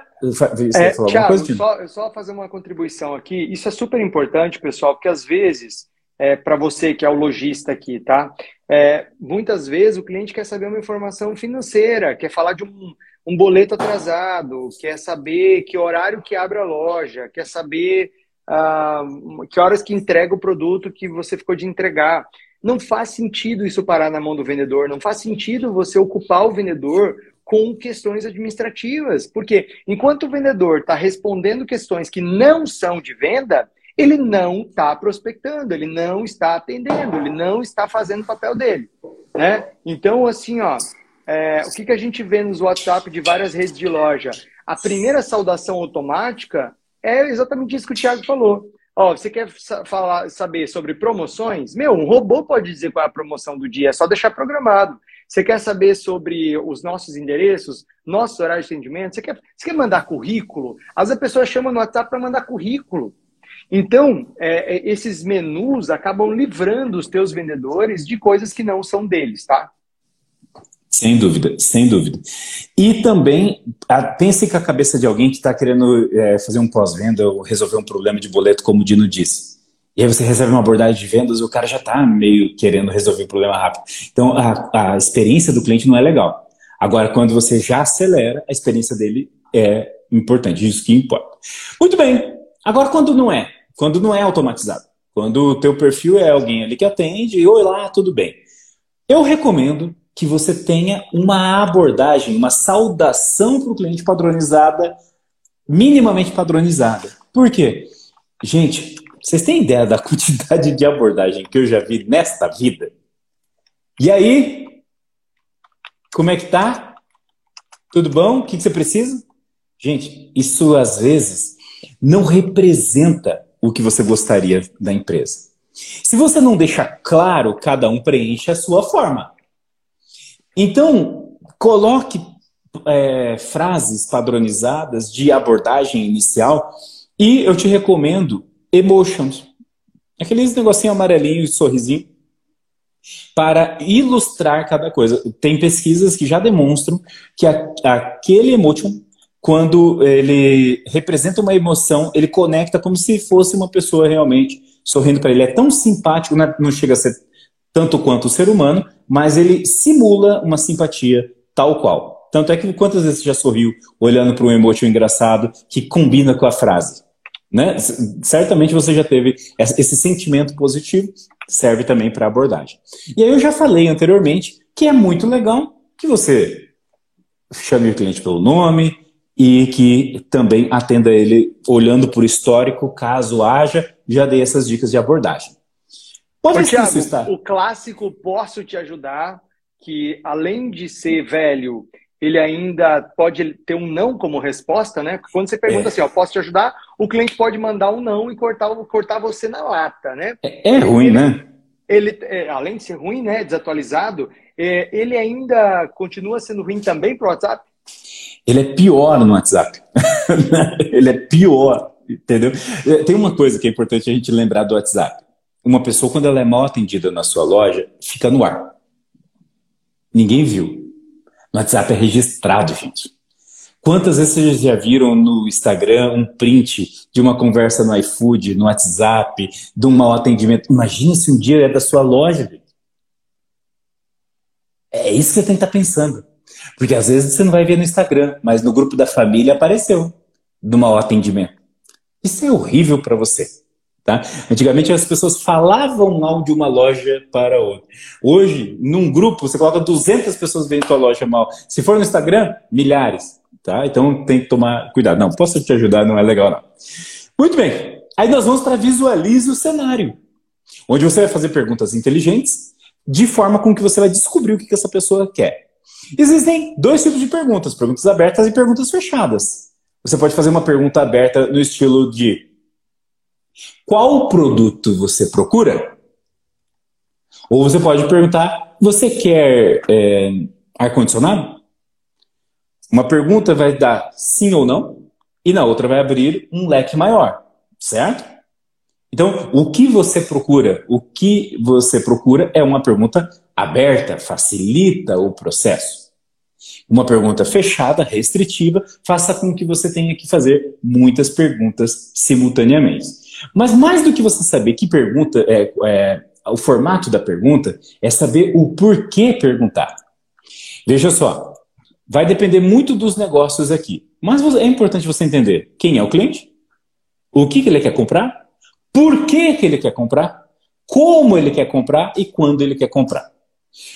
É, Thiago, só, só fazer uma contribuição aqui. Isso é super importante, pessoal, porque às vezes é, para você que é o lojista aqui, tá? É, muitas vezes o cliente quer saber uma informação financeira, quer falar de um, um boleto atrasado, quer saber que horário que abre a loja, quer saber uh, que horas que entrega o produto que você ficou de entregar. Não faz sentido isso parar na mão do vendedor, não faz sentido você ocupar o vendedor com questões administrativas, porque enquanto o vendedor está respondendo questões que não são de venda, ele não está prospectando, ele não está atendendo, ele não está fazendo o papel dele. Né? Então, assim, ó, é, o que, que a gente vê nos WhatsApp de várias redes de loja? A primeira saudação automática é exatamente isso que o Thiago falou. Ó, você quer falar, saber sobre promoções? Meu, um robô pode dizer qual é a promoção do dia, é só deixar programado. Você quer saber sobre os nossos endereços, nossos horários de atendimento? Você quer, você quer mandar currículo? Às vezes a pessoa chama no WhatsApp para mandar currículo. Então, é, é, esses menus acabam livrando os teus vendedores de coisas que não são deles, tá? Sem dúvida, sem dúvida. E também, pense com a cabeça de alguém que está querendo é, fazer um pós-venda ou resolver um problema de boleto, como o Dino disse. E aí você recebe uma abordagem de vendas o cara já está meio querendo resolver o problema rápido. Então, a, a experiência do cliente não é legal. Agora, quando você já acelera, a experiência dele é importante, isso que importa. Muito bem. Agora, quando não é? Quando não é automatizado. Quando o teu perfil é alguém ali que atende, oi lá, tudo bem. Eu recomendo que você tenha uma abordagem, uma saudação para o cliente padronizada, minimamente padronizada. Por quê? Gente, vocês têm ideia da quantidade de abordagem que eu já vi nesta vida? E aí? Como é que tá? Tudo bom? O que você precisa? Gente, isso às vezes não representa o que você gostaria da empresa. Se você não deixa claro, cada um preenche a sua forma. Então, coloque é, frases padronizadas de abordagem inicial e eu te recomendo emotions. Aqueles negocinho amarelinho e sorrisinho para ilustrar cada coisa. Tem pesquisas que já demonstram que a, aquele emotion quando ele representa uma emoção, ele conecta como se fosse uma pessoa realmente sorrindo para ele. É tão simpático, né? não chega a ser tanto quanto o ser humano, mas ele simula uma simpatia tal qual. Tanto é que quantas vezes você já sorriu olhando para um emoji engraçado que combina com a frase? Né? Certamente você já teve esse sentimento positivo, serve também para abordagem. E aí eu já falei anteriormente que é muito legal que você chame o cliente pelo nome, e que também atenda ele olhando por histórico, caso haja, já dei essas dicas de abordagem. Pode Thiago, estar. O clássico posso te ajudar, que além de ser velho, ele ainda pode ter um não como resposta, né? Quando você pergunta é. assim, ó, posso te ajudar, o cliente pode mandar um não e cortar, cortar você na lata, né? É, é ruim, ele, né? Ele, é, além de ser ruim, né, desatualizado, é, ele ainda continua sendo ruim também para o WhatsApp? ele é pior no WhatsApp. ele é pior, entendeu? Tem uma coisa que é importante a gente lembrar do WhatsApp. Uma pessoa, quando ela é mal atendida na sua loja, fica no ar. Ninguém viu. No WhatsApp é registrado, gente. Quantas vezes vocês já viram no Instagram um print de uma conversa no iFood, no WhatsApp, de um mau atendimento? Imagina se um dia é da sua loja. Gente. É isso que você tem que estar pensando. Porque às vezes você não vai ver no Instagram, mas no grupo da família apareceu do mau atendimento. Isso é horrível para você. Tá? Antigamente as pessoas falavam mal de uma loja para outra. Hoje, num grupo, você coloca 200 pessoas vendo tua loja mal. Se for no Instagram, milhares. Tá? Então tem que tomar cuidado. Não, posso te ajudar, não é legal não. Muito bem. Aí nós vamos para visualize o cenário, onde você vai fazer perguntas inteligentes de forma com que você vai descobrir o que essa pessoa quer. Existem dois tipos de perguntas: perguntas abertas e perguntas fechadas. Você pode fazer uma pergunta aberta no estilo de qual produto você procura? Ou você pode perguntar: você quer é, ar-condicionado? Uma pergunta vai dar sim ou não, e na outra vai abrir um leque maior, certo? Então, o que você procura? O que você procura é uma pergunta aberta, facilita o processo. Uma pergunta fechada, restritiva, faça com que você tenha que fazer muitas perguntas simultaneamente. Mas mais do que você saber que pergunta, é, é, o formato da pergunta, é saber o porquê perguntar. Veja só, vai depender muito dos negócios aqui. Mas é importante você entender quem é o cliente, o que, que ele quer comprar, por que, que ele quer comprar, como ele quer comprar e quando ele quer comprar.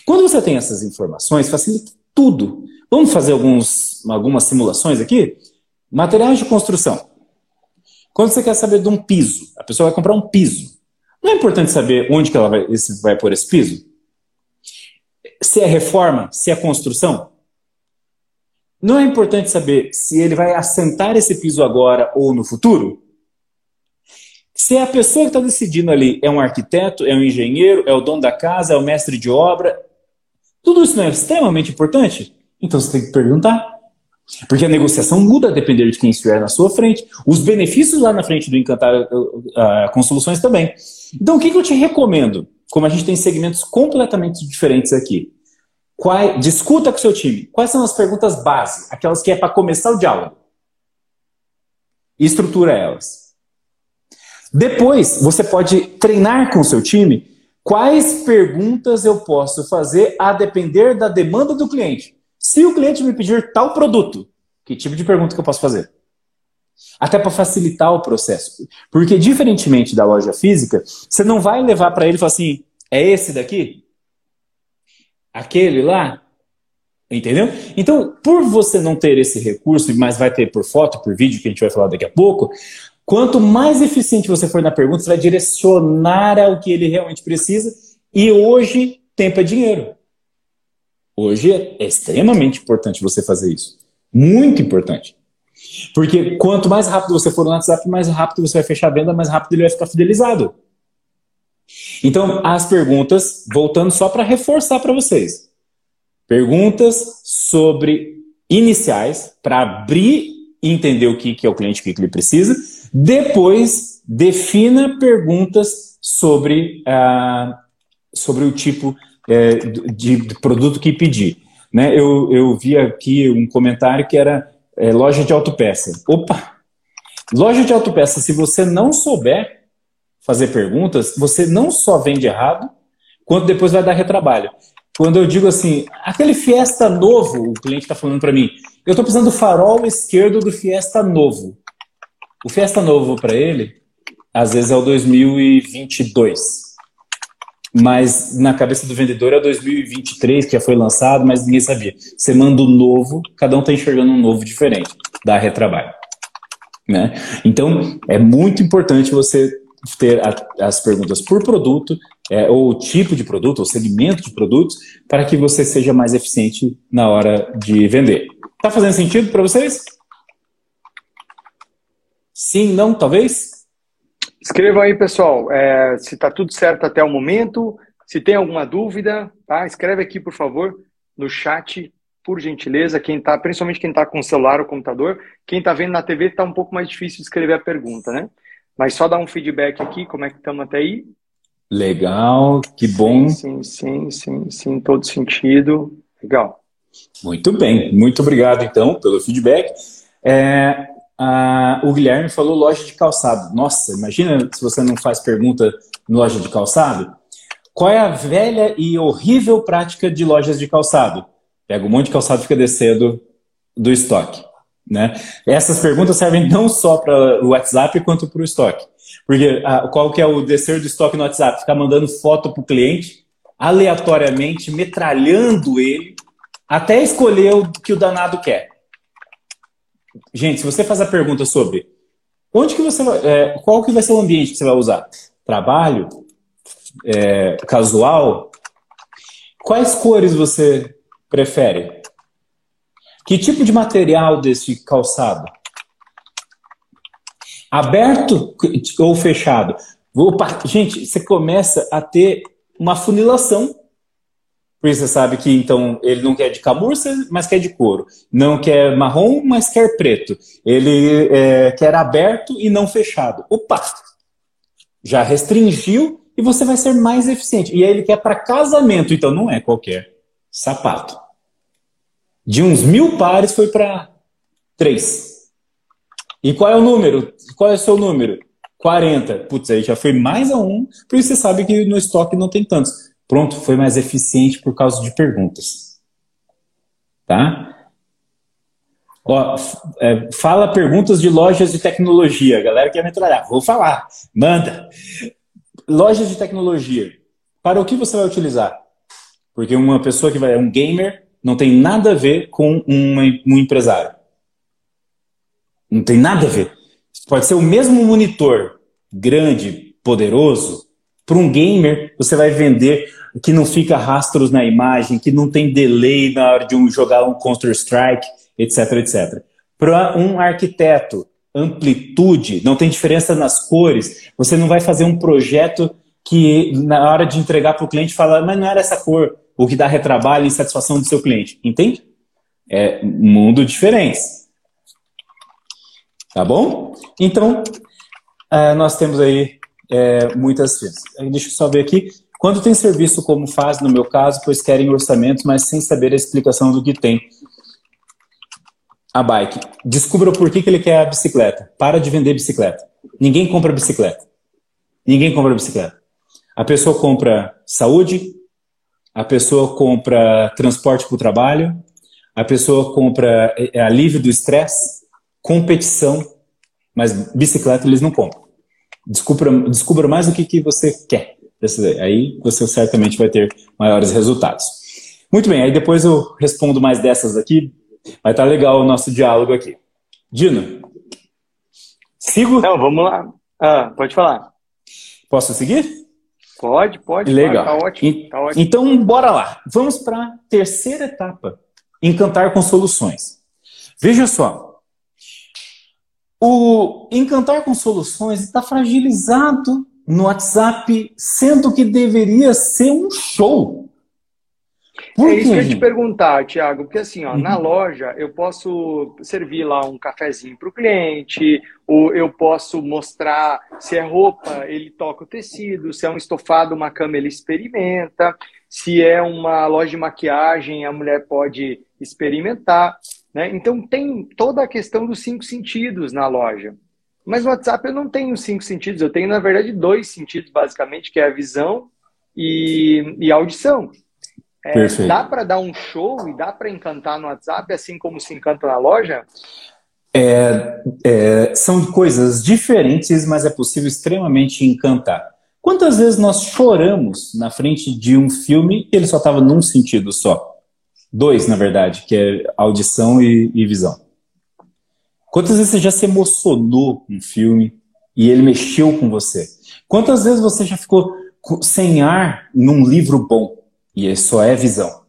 Quando você tem essas informações, facilita tudo. Vamos fazer alguns, algumas simulações aqui? Materiais de construção. Quando você quer saber de um piso, a pessoa vai comprar um piso. Não é importante saber onde que ela vai, vai pôr esse piso? Se é reforma, se é construção? Não é importante saber se ele vai assentar esse piso agora ou no futuro? Se a pessoa que está decidindo ali é um arquiteto, é um engenheiro, é o dono da casa, é o mestre de obra, tudo isso não é extremamente importante? Então você tem que perguntar. Porque a negociação muda a depender de quem estiver na sua frente. Os benefícios lá na frente do Encantar uh, com soluções também. Então, o que, que, eu te recomendo? Como a gente tem segmentos completamente diferentes aqui. Qual, discuta com o seu time. Quais são as perguntas base? Aquelas que é para começar o diálogo. E estrutura elas. Depois, você pode treinar com o seu time quais perguntas eu posso fazer a depender da demanda do cliente. Se o cliente me pedir tal produto, que tipo de pergunta que eu posso fazer? Até para facilitar o processo. Porque, diferentemente da loja física, você não vai levar para ele e falar assim: é esse daqui? Aquele lá? Entendeu? Então, por você não ter esse recurso, mas vai ter por foto, por vídeo, que a gente vai falar daqui a pouco, quanto mais eficiente você for na pergunta, você vai direcionar ao que ele realmente precisa. E hoje, tempo é dinheiro. Hoje é extremamente importante você fazer isso. Muito importante. Porque quanto mais rápido você for no WhatsApp, mais rápido você vai fechar a venda, mais rápido ele vai ficar fidelizado. Então, as perguntas, voltando só para reforçar para vocês. Perguntas sobre iniciais, para abrir e entender o que, que é o cliente, o que, que ele precisa. Depois, defina perguntas sobre, uh, sobre o tipo é, de, de, produto que pedir. Né? Eu, eu vi aqui um comentário que era é, loja de autopeça. Opa! Loja de autopeça, se você não souber fazer perguntas, você não só vende errado, quanto depois vai dar retrabalho. Quando eu digo assim, aquele Fiesta novo, o cliente está falando para mim, eu estou precisando do farol esquerdo do Fiesta novo. O Fiesta novo para ele, às vezes é o 2022 mas na cabeça do vendedor é 2023 que já foi lançado, mas ninguém sabia. Você manda um novo, cada um está enxergando um novo diferente, dá retrabalho. Né? Então, é muito importante você ter a, as perguntas por produto, é, ou tipo de produto, ou segmento de produtos, para que você seja mais eficiente na hora de vender. Tá fazendo sentido para vocês? Sim, não, talvez? Escrevam aí, pessoal, é, se está tudo certo até o momento. Se tem alguma dúvida, tá? Escreve aqui, por favor, no chat, por gentileza. Quem tá, principalmente quem está com o celular ou computador. Quem está vendo na TV está um pouco mais difícil de escrever a pergunta, né? Mas só dá um feedback aqui, como é que estamos até aí. Legal, que bom. Sim, sim, sim, sim, sim, todo sentido. Legal. Muito bem, muito obrigado então pelo feedback. É, a, o Guilherme falou loja de calçado. Nossa, imagina se você não faz pergunta em loja de calçado. Qual é a velha e horrível prática de lojas de calçado? Pega um monte de calçado e fica descendo do estoque. Né? Essas perguntas servem não só para o WhatsApp quanto para o estoque. Porque ah, qual que é o descer do estoque no WhatsApp? Ficar mandando foto para o cliente, aleatoriamente, metralhando ele, até escolher o que o danado quer. Gente, se você faz a pergunta sobre onde que você vai, é, qual que vai ser o ambiente que você vai usar? Trabalho? É, casual? Quais cores você prefere? Que tipo de material desse calçado? Aberto ou fechado? Gente, você começa a ter uma funilação. Porque você sabe que então ele não quer de camurça, mas quer de couro. Não quer marrom, mas quer preto. Ele é, quer aberto e não fechado. Opa! Já restringiu e você vai ser mais eficiente. E aí ele quer para casamento, então não é qualquer sapato. De uns mil pares foi para três. E qual é o número? Qual é o seu número? 40. Putz, aí já foi mais a um, porque você sabe que no estoque não tem tantos. Pronto, foi mais eficiente por causa de perguntas. Tá? Ó, é, fala perguntas de lojas de tecnologia. A galera quer me trabalhar. Vou falar. Manda. Lojas de tecnologia. Para o que você vai utilizar? Porque uma pessoa que vai, é um gamer, não tem nada a ver com um empresário. Não tem nada a ver. Pode ser o mesmo monitor, grande, poderoso, para um gamer, você vai vender que não fica rastros na imagem, que não tem delay na hora de um jogar um Counter-Strike, etc, etc. Para um arquiteto, amplitude, não tem diferença nas cores, você não vai fazer um projeto que na hora de entregar para o cliente fala, mas não era essa cor, o que dá retrabalho e insatisfação do seu cliente. Entende? É mundo diferente. Tá bom? Então, uh, nós temos aí é, muitas vezes. Deixa eu só ver aqui. Quando tem serviço como faz, no meu caso, pois querem orçamentos, mas sem saber a explicação do que tem. A bike. Descubra por que, que ele quer a bicicleta. Para de vender bicicleta. Ninguém compra bicicleta. Ninguém compra bicicleta. A pessoa compra saúde, a pessoa compra transporte para o trabalho, a pessoa compra é, é, alívio do estresse, competição, mas bicicleta eles não compram. Descubra, descubra mais o que, que você quer. Aí você certamente vai ter maiores resultados. Muito bem, aí depois eu respondo mais dessas aqui. Vai estar tá legal o nosso diálogo aqui. Dino, sigo? Não, vamos lá. Ah, pode falar. Posso seguir? Pode, pode. Legal. Tá ótimo, tá ótimo. Então, bora lá. Vamos para a terceira etapa. Encantar com soluções. Veja só. O encantar com soluções está fragilizado no WhatsApp, sendo que deveria ser um show. Por é isso que eu ia te perguntar, Tiago, porque assim, ó, uhum. na loja eu posso servir lá um cafezinho para o cliente, ou eu posso mostrar se é roupa, ele toca o tecido, se é um estofado, uma cama, ele experimenta, se é uma loja de maquiagem, a mulher pode experimentar. Né? Então tem toda a questão dos cinco sentidos na loja. Mas no WhatsApp eu não tenho cinco sentidos, eu tenho, na verdade, dois sentidos, basicamente, que é a visão e, e a audição. É, dá para dar um show e dá para encantar no WhatsApp, assim como se encanta na loja? É, é, são coisas diferentes, mas é possível extremamente encantar. Quantas vezes nós choramos na frente de um filme e ele só estava num sentido só? Dois, na verdade, que é audição e, e visão. Quantas vezes você já se emocionou com um filme e ele mexeu com você? Quantas vezes você já ficou sem ar num livro bom? e é só é visão.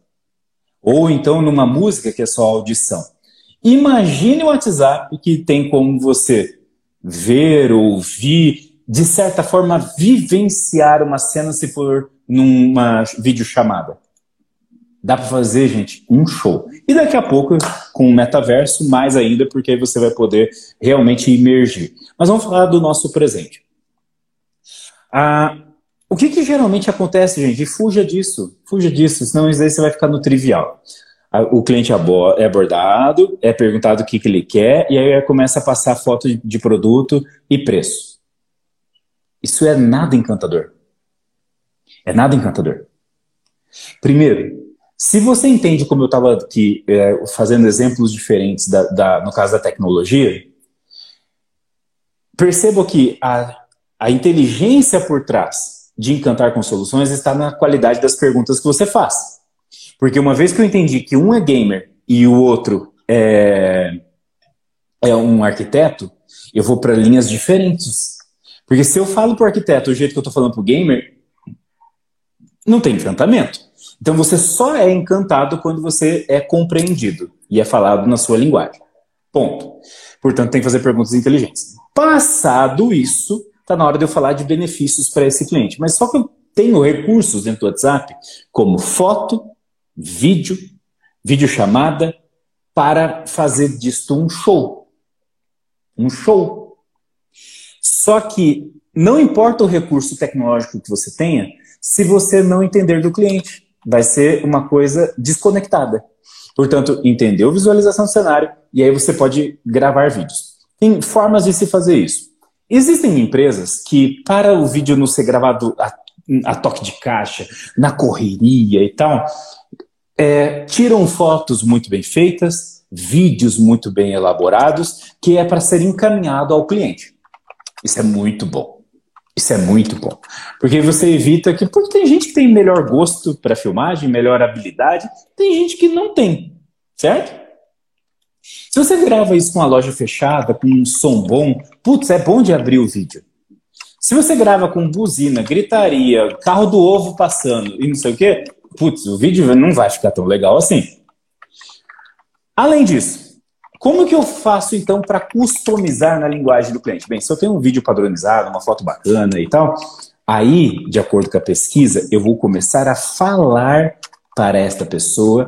Ou então numa música que é só audição. Imagine o WhatsApp que tem como você ver, ouvir, de certa forma vivenciar uma cena se for numa videochamada. Dá para fazer, gente, um show. E daqui a pouco, com o metaverso, mais ainda, porque aí você vai poder realmente imergir. Mas vamos falar do nosso presente. Ah, o que, que geralmente acontece, gente? Fuja disso, fuja disso, senão isso aí você vai ficar no trivial. o cliente é abordado, é perguntado o que, que ele quer, e aí começa a passar foto de produto e preço. Isso é nada encantador. É nada encantador. Primeiro, se você entende como eu estava aqui é, fazendo exemplos diferentes da, da, no caso da tecnologia, perceba que a, a inteligência por trás de encantar com soluções está na qualidade das perguntas que você faz. Porque uma vez que eu entendi que um é gamer e o outro é, é um arquiteto, eu vou para linhas diferentes. Porque se eu falo para o arquiteto do jeito que eu estou falando para o gamer, não tem encantamento. Então você só é encantado quando você é compreendido e é falado na sua linguagem. Ponto. Portanto, tem que fazer perguntas inteligentes. Passado isso, está na hora de eu falar de benefícios para esse cliente. Mas só que eu tenho recursos dentro do WhatsApp, como foto, vídeo, videochamada, para fazer disto um show. Um show. Só que não importa o recurso tecnológico que você tenha, se você não entender do cliente. Vai ser uma coisa desconectada. Portanto, entendeu visualização do cenário e aí você pode gravar vídeos. Tem formas de se fazer isso. Existem empresas que, para o vídeo não ser gravado a, a toque de caixa, na correria e tal, é, tiram fotos muito bem feitas, vídeos muito bem elaborados, que é para ser encaminhado ao cliente. Isso é muito bom. Isso é muito bom. Porque você evita que. Porque tem gente que tem melhor gosto para filmagem, melhor habilidade, tem gente que não tem. Certo? Se você grava isso com uma loja fechada, com um som bom, putz, é bom de abrir o vídeo. Se você grava com buzina, gritaria, carro do ovo passando e não sei o quê, putz, o vídeo não vai ficar tão legal assim. Além disso, como que eu faço então para customizar na linguagem do cliente? Bem, se eu tenho um vídeo padronizado, uma foto bacana e tal, aí, de acordo com a pesquisa, eu vou começar a falar para esta pessoa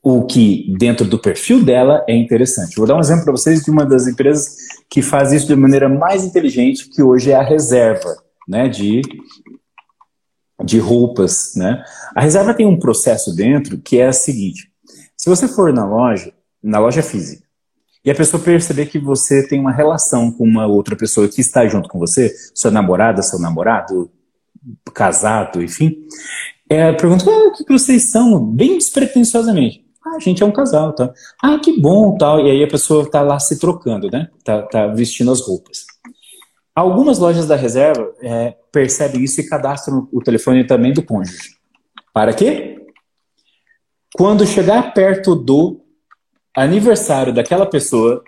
o que dentro do perfil dela é interessante. Vou dar um exemplo para vocês de uma das empresas que faz isso de maneira mais inteligente, que hoje é a reserva, né, de de roupas, né? A reserva tem um processo dentro que é o seguinte: se você for na loja, na loja física, e a pessoa perceber que você tem uma relação com uma outra pessoa que está junto com você, sua namorada, seu namorado, casado, enfim, é, pergunta ah, o que vocês são, bem despretensiosamente. Ah, a gente é um casal, tá? Ah, que bom, tal. E aí a pessoa tá lá se trocando, né? Tá, tá vestindo as roupas. Algumas lojas da reserva é, percebem isso e cadastram o telefone também do cônjuge. Para quê? Quando chegar perto do aniversário daquela pessoa,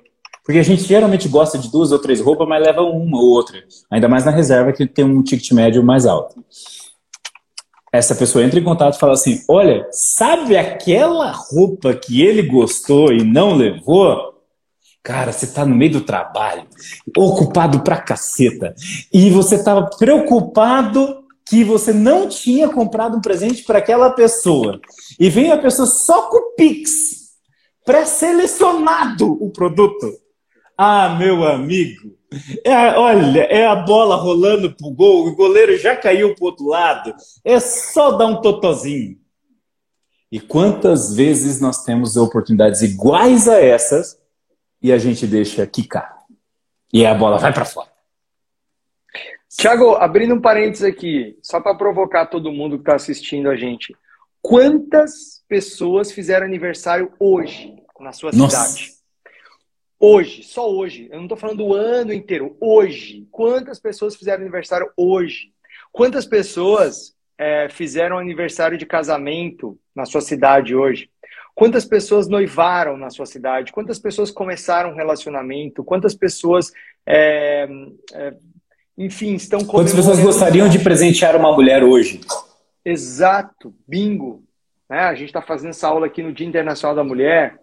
porque a gente geralmente gosta de duas ou três roupas, mas leva uma ou outra. Ainda mais na reserva que tem um ticket médio mais alto. Essa pessoa entra em contato e fala assim: Olha, sabe aquela roupa que ele gostou e não levou? Cara, você tá no meio do trabalho, ocupado pra caceta, e você tava preocupado que você não tinha comprado um presente para aquela pessoa. E vem a pessoa só com o Pix pré-selecionado o produto. Ah, meu amigo, é, olha, é a bola rolando pro gol, o goleiro já caiu pro outro lado. É só dar um totozinho. E quantas vezes nós temos oportunidades iguais a essas e a gente deixa quicar. E a bola vai para fora. Tiago, abrindo um parênteses aqui, só para provocar todo mundo que está assistindo a gente. Quantas pessoas fizeram aniversário hoje na sua Nossa. cidade? Hoje, só hoje. Eu não estou falando o ano inteiro. Hoje. Quantas pessoas fizeram aniversário hoje? Quantas pessoas é, fizeram aniversário de casamento na sua cidade hoje? Quantas pessoas noivaram na sua cidade? Quantas pessoas começaram um relacionamento? Quantas pessoas, é, é, enfim, estão Quantas pessoas gostariam de presentear uma mulher hoje? Exato, bingo. Né? A gente está fazendo essa aula aqui no Dia Internacional da Mulher.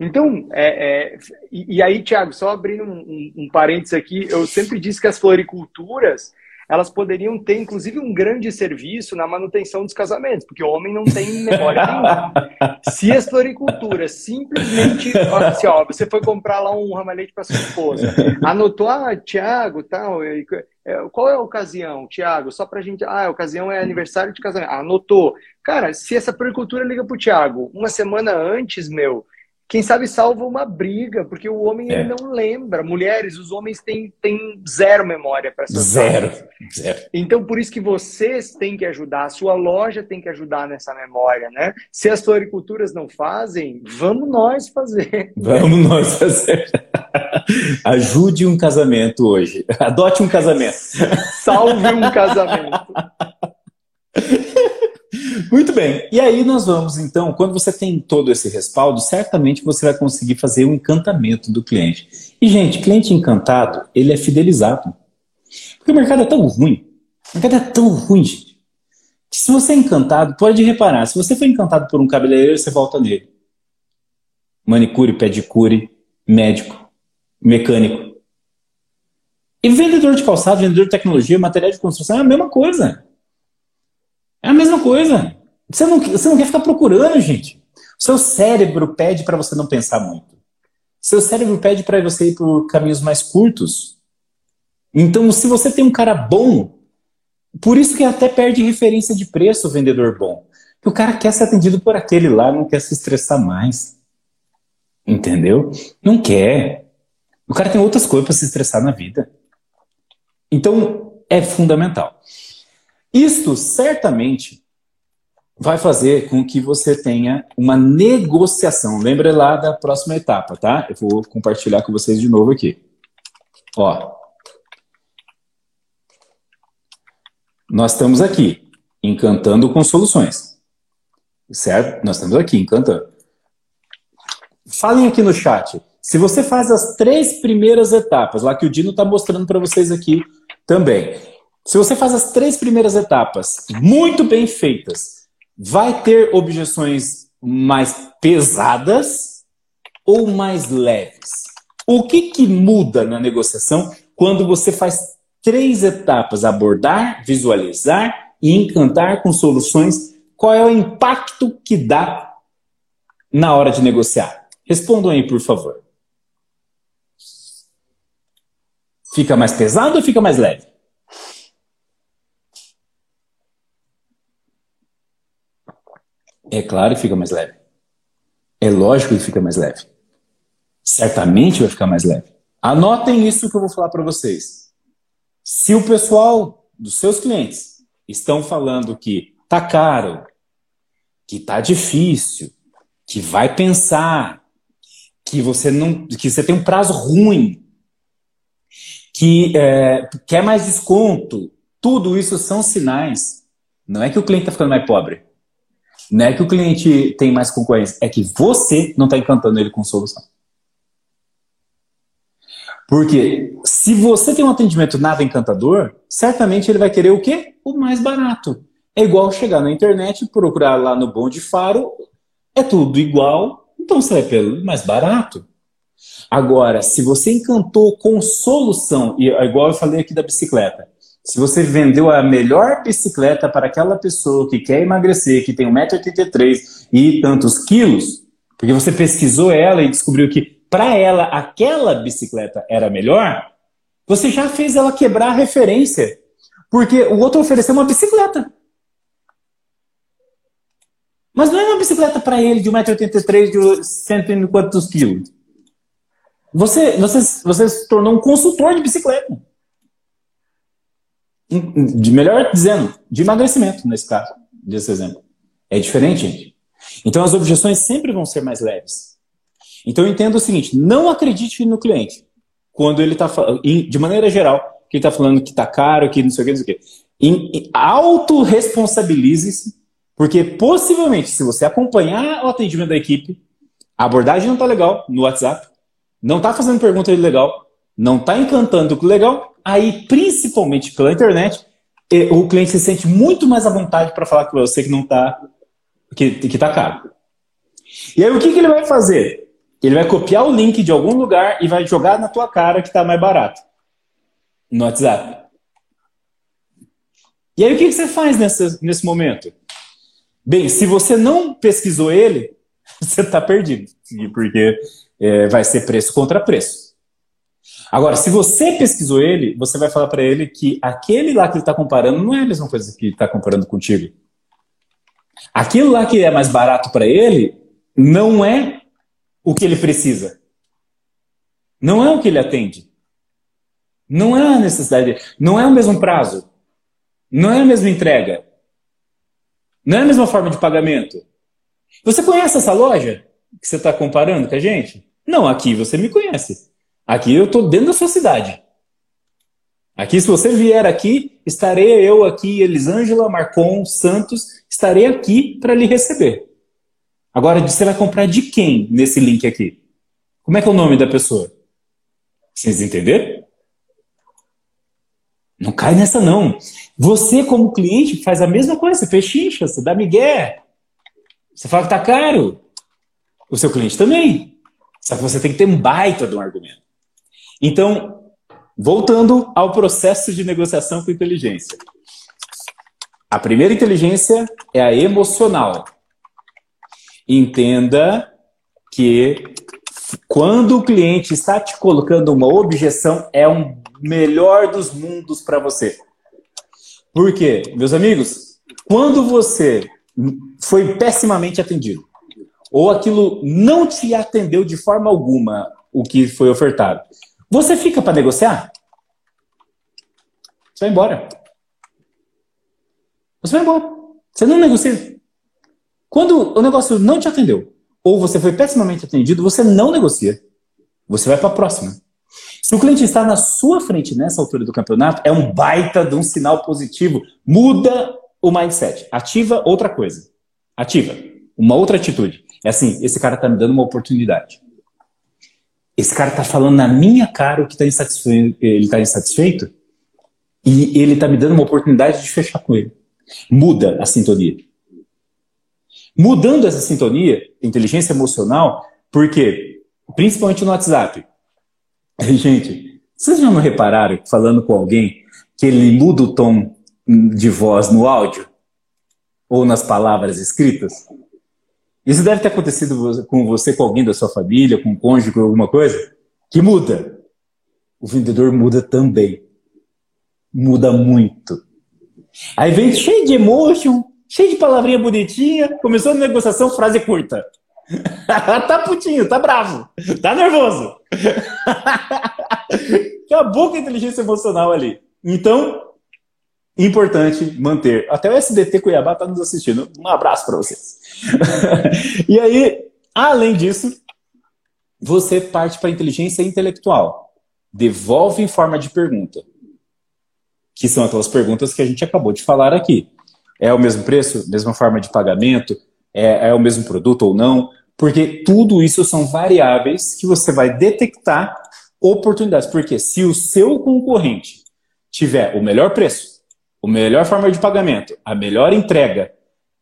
Então, é, é, e, e, aí, Tiago, só abrindo um, um, um parênteses aqui, eu sempre disse que as floriculturas elas poderiam ter, inclusive, um grande serviço na manutenção dos casamentos, porque o homem não tem memória nenhuma. Se as floriculturas simplesmente, assim, ó, você foi comprar lá um ramalhete para sua esposa, anotou, ah, Tiago, tal, qual é a ocasião, Tiago? Só para a gente, ah, a ocasião é aniversário de casamento. Anotou. Cara, se essa floricultura liga para o Tiago uma semana antes, meu, quem sabe salva uma briga, porque o homem é. ele não lembra. Mulheres, os homens têm, têm zero memória para essas zero. zero. Então, por isso que vocês têm que ajudar, a sua loja tem que ajudar nessa memória, né? Se as floriculturas não fazem, vamos nós fazer. Vamos nós fazer. Ajude um casamento hoje. Adote um casamento. Salve um casamento. Muito bem. E aí nós vamos, então, quando você tem todo esse respaldo, certamente você vai conseguir fazer um encantamento do cliente. E, gente, cliente encantado, ele é fidelizado. Porque o mercado é tão ruim. O mercado é tão ruim, gente. Que se você é encantado, pode reparar, se você foi encantado por um cabeleireiro, você volta nele. Manicure, pedicure, médico, mecânico. E vendedor de calçado, vendedor de tecnologia, material de construção, é a mesma coisa. É a mesma coisa. Você não, você não quer ficar procurando, gente. Seu cérebro pede para você não pensar muito. Seu cérebro pede para você ir por caminhos mais curtos. Então, se você tem um cara bom, por isso que até perde referência de preço o vendedor bom. Que o cara quer ser atendido por aquele lá, não quer se estressar mais. Entendeu? Não quer. O cara tem outras coisas para se estressar na vida. Então, é fundamental. Isto certamente vai fazer com que você tenha uma negociação. Lembra lá da próxima etapa, tá? Eu vou compartilhar com vocês de novo aqui. Ó. Nós estamos aqui encantando com soluções. Certo? Nós estamos aqui encantando. Falem aqui no chat. Se você faz as três primeiras etapas, lá que o Dino está mostrando para vocês aqui também. Se você faz as três primeiras etapas muito bem feitas, vai ter objeções mais pesadas ou mais leves? O que, que muda na negociação quando você faz três etapas: abordar, visualizar e encantar com soluções? Qual é o impacto que dá na hora de negociar? Respondam aí, por favor. Fica mais pesado ou fica mais leve? É claro que fica mais leve. É lógico que fica mais leve. Certamente vai ficar mais leve. Anotem isso que eu vou falar para vocês. Se o pessoal dos seus clientes estão falando que tá caro, que tá difícil, que vai pensar, que você não, que você tem um prazo ruim, que é, quer mais desconto, tudo isso são sinais. Não é que o cliente está ficando mais pobre. Não é que o cliente tem mais concorrência, é que você não está encantando ele com solução. Porque se você tem um atendimento nada encantador, certamente ele vai querer o quê? O mais barato. É igual chegar na internet, procurar lá no Bom de Faro, é tudo igual, então você vai pelo mais barato. Agora, se você encantou com solução, e é igual eu falei aqui da bicicleta, se você vendeu a melhor bicicleta para aquela pessoa que quer emagrecer, que tem 1,83m e tantos quilos, porque você pesquisou ela e descobriu que para ela aquela bicicleta era melhor, você já fez ela quebrar a referência. Porque o outro ofereceu uma bicicleta. Mas não é uma bicicleta para ele de 1,83m, de 100 e quantos quilos. Você, você, você se tornou um consultor de bicicleta de melhor dizendo, de emagrecimento, nesse caso, desse exemplo. É diferente, gente. Então as objeções sempre vão ser mais leves. Então eu entendo o seguinte: não acredite no cliente quando ele está de maneira geral, que ele está falando que está caro, que não sei o que, não sei o que. Autoresponsabilize-se, porque possivelmente, se você acompanhar o atendimento da equipe, a abordagem não está legal no WhatsApp, não está fazendo pergunta legal, não está encantando legal, aí, principalmente pela internet, o cliente se sente muito mais à vontade para falar com você que não está que, que tá caro. E aí o que, que ele vai fazer? Ele vai copiar o link de algum lugar e vai jogar na tua cara que está mais barato. No WhatsApp. E aí o que você faz nesse momento? Bem, se você não pesquisou ele, você está perdido, porque é, vai ser preço contra preço. Agora, se você pesquisou ele, você vai falar para ele que aquele lá que ele está comparando não é a mesma coisa que ele está comparando contigo. Aquilo lá que é mais barato para ele não é o que ele precisa. Não é o que ele atende. Não é a necessidade, não é o mesmo prazo. Não é a mesma entrega. Não é a mesma forma de pagamento. Você conhece essa loja que você está comparando com a gente? Não, aqui você me conhece. Aqui eu estou dentro da sua cidade. Aqui, se você vier aqui, estarei eu aqui, Elisângela, Marcon, Santos, estarei aqui para lhe receber. Agora, você vai comprar de quem nesse link aqui? Como é que é o nome da pessoa? Vocês entenderam? Não cai nessa, não. Você, como cliente, faz a mesma coisa. Você pechincha, você dá migué. Você fala que tá caro. O seu cliente também. Só que você tem que ter um baita de um argumento. Então, voltando ao processo de negociação com inteligência. A primeira inteligência é a emocional. Entenda que quando o cliente está te colocando uma objeção, é um melhor dos mundos para você. Por quê? Meus amigos, quando você foi pessimamente atendido, ou aquilo não te atendeu de forma alguma o que foi ofertado, você fica para negociar? Você vai embora. Você vai embora. Você não negocia. Quando o negócio não te atendeu, ou você foi pessimamente atendido, você não negocia. Você vai para a próxima. Se o cliente está na sua frente nessa altura do campeonato, é um baita de um sinal positivo. Muda o mindset. Ativa outra coisa. Ativa uma outra atitude. É assim, esse cara está me dando uma oportunidade. Esse cara está falando na minha cara o que tá insatisfeito, ele está insatisfeito e ele está me dando uma oportunidade de fechar com ele. Muda a sintonia. Mudando essa sintonia, inteligência emocional, porque, principalmente no WhatsApp, gente, vocês já não repararam, falando com alguém, que ele muda o tom de voz no áudio? Ou nas palavras escritas? Isso deve ter acontecido com você, com alguém da sua família, com um cônjuge, alguma coisa, que muda. O vendedor muda também. Muda muito. Aí vem cheio de emotion, cheio de palavrinha bonitinha, começou a negociação, frase curta. tá putinho, tá bravo, tá nervoso. Acabou com a inteligência emocional ali. Então, importante manter. Até o SDT Cuiabá está nos assistindo. Um abraço para vocês. e aí, além disso, você parte para a inteligência intelectual. Devolve em forma de pergunta. Que são aquelas perguntas que a gente acabou de falar aqui. É o mesmo preço? Mesma forma de pagamento? É, é o mesmo produto ou não? Porque tudo isso são variáveis que você vai detectar oportunidades. Porque se o seu concorrente tiver o melhor preço, a melhor forma de pagamento, a melhor entrega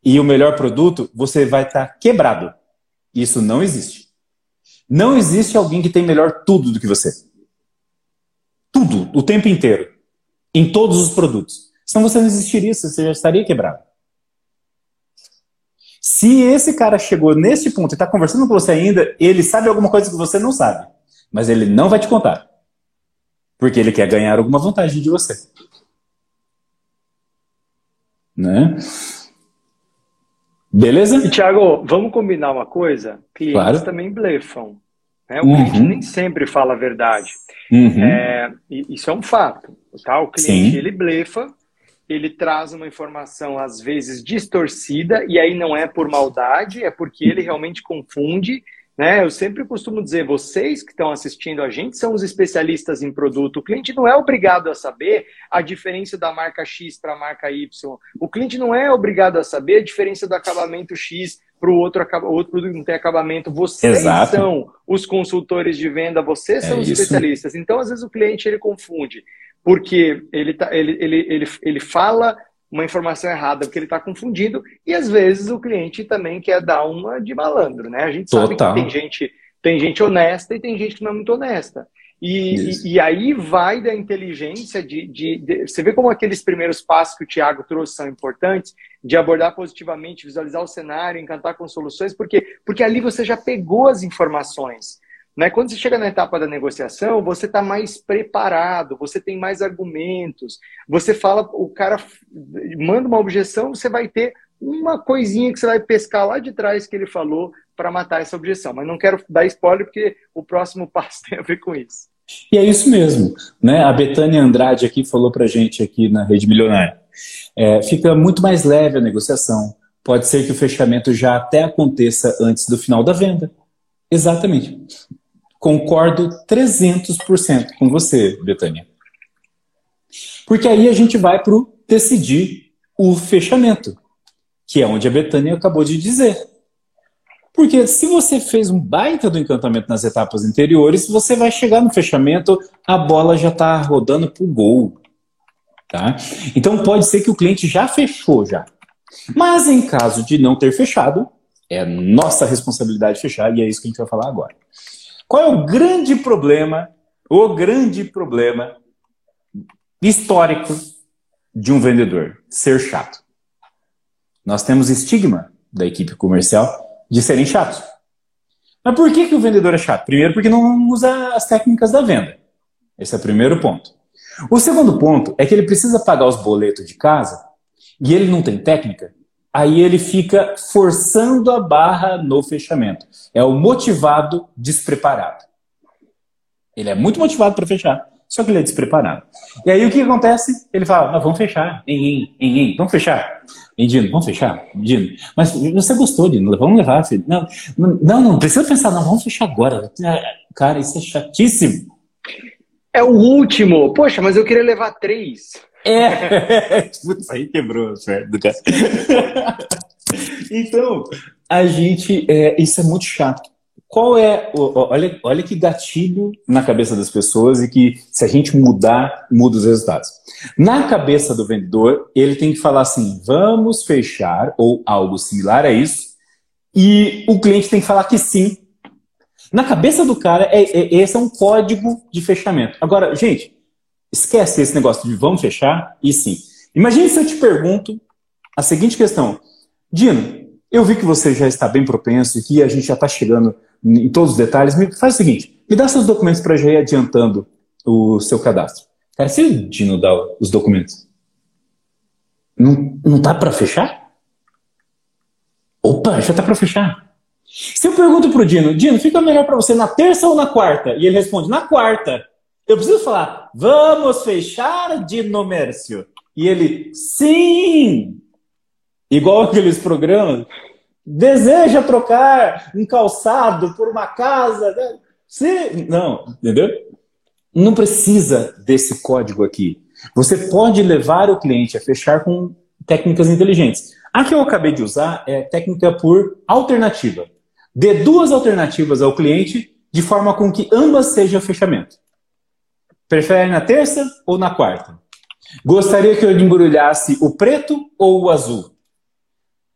e o melhor produto, você vai estar tá quebrado. Isso não existe. Não existe alguém que tem melhor tudo do que você. Tudo, o tempo inteiro. Em todos os produtos. Senão você não existiria, você já estaria quebrado. Se esse cara chegou nesse ponto e está conversando com você ainda, ele sabe alguma coisa que você não sabe. Mas ele não vai te contar. Porque ele quer ganhar alguma vantagem de você. Né? Beleza? E, Thiago, vamos combinar uma coisa? Clientes claro. também blefam. Né? O uhum. cliente nem sempre fala a verdade. Uhum. É, isso é um fato. Tá? O cliente Sim. ele blefa ele traz uma informação às vezes distorcida e aí não é por maldade, é porque ele realmente confunde. Né? Eu sempre costumo dizer, vocês que estão assistindo a gente são os especialistas em produto. O cliente não é obrigado a saber a diferença da marca X para a marca Y. O cliente não é obrigado a saber a diferença do acabamento X para o outro, outro produto não ter acabamento. Vocês Exato. são os consultores de venda, vocês são é os isso. especialistas. Então, às vezes, o cliente ele confunde porque ele, tá, ele, ele, ele, ele fala uma informação errada porque ele está confundindo e às vezes o cliente também quer dar uma de malandro, né? A gente Total. sabe que tem gente, tem gente honesta e tem gente que não é muito honesta. E, e, e, aí vai da inteligência de, de, de, Você vê como aqueles primeiros passos que o Tiago trouxe são importantes, de abordar positivamente, visualizar o cenário, encantar com soluções, porque, porque ali você já pegou as informações. Né? Quando você chega na etapa da negociação, você está mais preparado, você tem mais argumentos, você fala, o cara manda uma objeção, você vai ter uma coisinha que você vai pescar lá de trás que ele falou para matar essa objeção. Mas não quero dar spoiler porque o próximo passo tem a ver com isso. E é isso mesmo. Né? A Betânia Andrade aqui falou para gente aqui na Rede Milionária. É, fica muito mais leve a negociação. Pode ser que o fechamento já até aconteça antes do final da venda. Exatamente. Concordo 300% com você, Betânia. Porque aí a gente vai para o decidir o fechamento, que é onde a Betânia acabou de dizer. Porque se você fez um baita do encantamento nas etapas anteriores, você vai chegar no fechamento, a bola já está rodando para o gol. Tá? Então pode ser que o cliente já fechou já. Mas em caso de não ter fechado, é nossa responsabilidade fechar e é isso que a gente vai falar agora. Qual é o grande problema, o grande problema histórico de um vendedor? Ser chato. Nós temos estigma da equipe comercial de serem chatos. Mas por que, que o vendedor é chato? Primeiro, porque não usa as técnicas da venda. Esse é o primeiro ponto. O segundo ponto é que ele precisa pagar os boletos de casa e ele não tem técnica, aí ele fica forçando a barra no fechamento. É o motivado despreparado. Ele é muito motivado para fechar, só que ele é despreparado. E aí o que acontece? Ele fala, vamos fechar, em, em, vamos fechar. Dino, vamos fechar? Dino, mas você gostou, Dino, vamos levar, filho. Não, não, não, precisa pensar, não, vamos fechar agora. Cara, isso é chatíssimo. É o último. Poxa, mas eu queria levar três. É. Putz, aí quebrou a fé do cara. então, a gente. É, isso é muito chato. Qual é. Olha, olha que gatilho na cabeça das pessoas e que, se a gente mudar, muda os resultados. Na cabeça do vendedor, ele tem que falar assim: vamos fechar, ou algo similar a isso, e o cliente tem que falar que sim. Na cabeça do cara, é, é, esse é um código de fechamento. Agora, gente, esquece esse negócio de vamos fechar e sim. Imagine se eu te pergunto a seguinte questão: Dino, eu vi que você já está bem propenso e que a gente já está chegando em todos os detalhes, me faz o seguinte: me dá seus documentos para já ir adiantando o seu cadastro. Cara, se o Dino dá os documentos, não, não tá para fechar? Opa, já tá para fechar. Se eu pergunto pro Dino, Dino, fica melhor para você na terça ou na quarta? E ele responde, na quarta. Eu preciso falar, vamos fechar, Dino Mércio? E ele, sim! Igual aqueles programas deseja trocar um calçado por uma casa. Né? Sim, não, entendeu? Não precisa desse código aqui. Você pode levar o cliente a fechar com técnicas inteligentes. A que eu acabei de usar é técnica por alternativa. Dê duas alternativas ao cliente de forma com que ambas sejam fechamento. Prefere na terça ou na quarta? Gostaria que eu embrulhasse o preto ou o azul?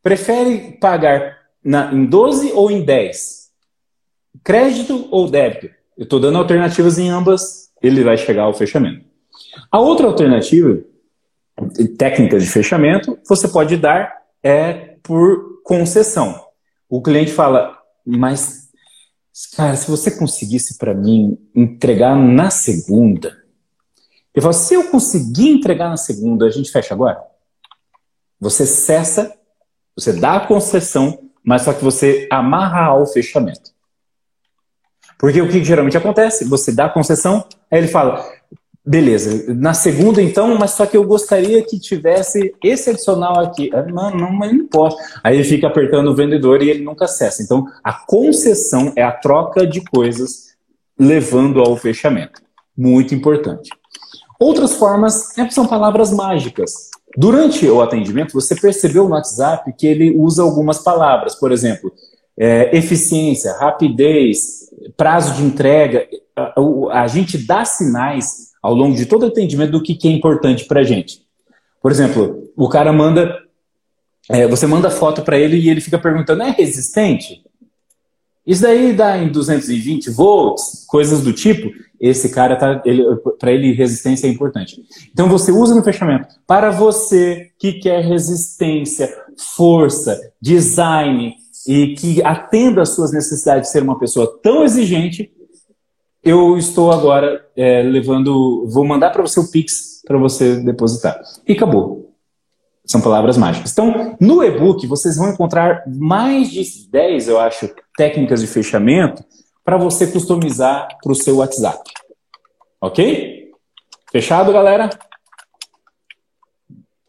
Prefere pagar na, em 12 ou em 10? Crédito ou débito? Eu estou dando alternativas em ambas, ele vai chegar ao fechamento. A outra alternativa, técnicas de fechamento, você pode dar é por concessão. O cliente fala, mas, cara, se você conseguisse para mim entregar na segunda, eu falo, se eu conseguir entregar na segunda, a gente fecha agora? Você cessa você dá a concessão, mas só que você amarra ao fechamento. Porque o que geralmente acontece? Você dá a concessão, aí ele fala, beleza, na segunda então, mas só que eu gostaria que tivesse esse adicional aqui. Ah, não, não, mas não posso. Aí ele fica apertando o vendedor e ele nunca acessa. Então, a concessão é a troca de coisas levando ao fechamento. Muito importante. Outras formas é, são palavras mágicas. Durante o atendimento, você percebeu no WhatsApp que ele usa algumas palavras, por exemplo, é, eficiência, rapidez, prazo de entrega. A, a, gente dá sinais ao longo de todo o atendimento do que, que é importante para a gente. Por exemplo, o cara manda, é, você manda foto para ele e ele fica perguntando: é resistente? Isso daí dá em 220 volts, coisas do tipo. esse cara tá, para ele resistência é importante. Então você usa no fechamento. Para você que quer resistência, força, design e que atenda às suas necessidades de ser uma pessoa tão exigente, eu estou agora é, levando, vou mandar para você o Pix para você depositar. E acabou. São palavras mágicas. Então, no e-book, vocês vão encontrar mais de 10, eu acho, técnicas de fechamento para você customizar para o seu WhatsApp. Ok? Fechado, galera?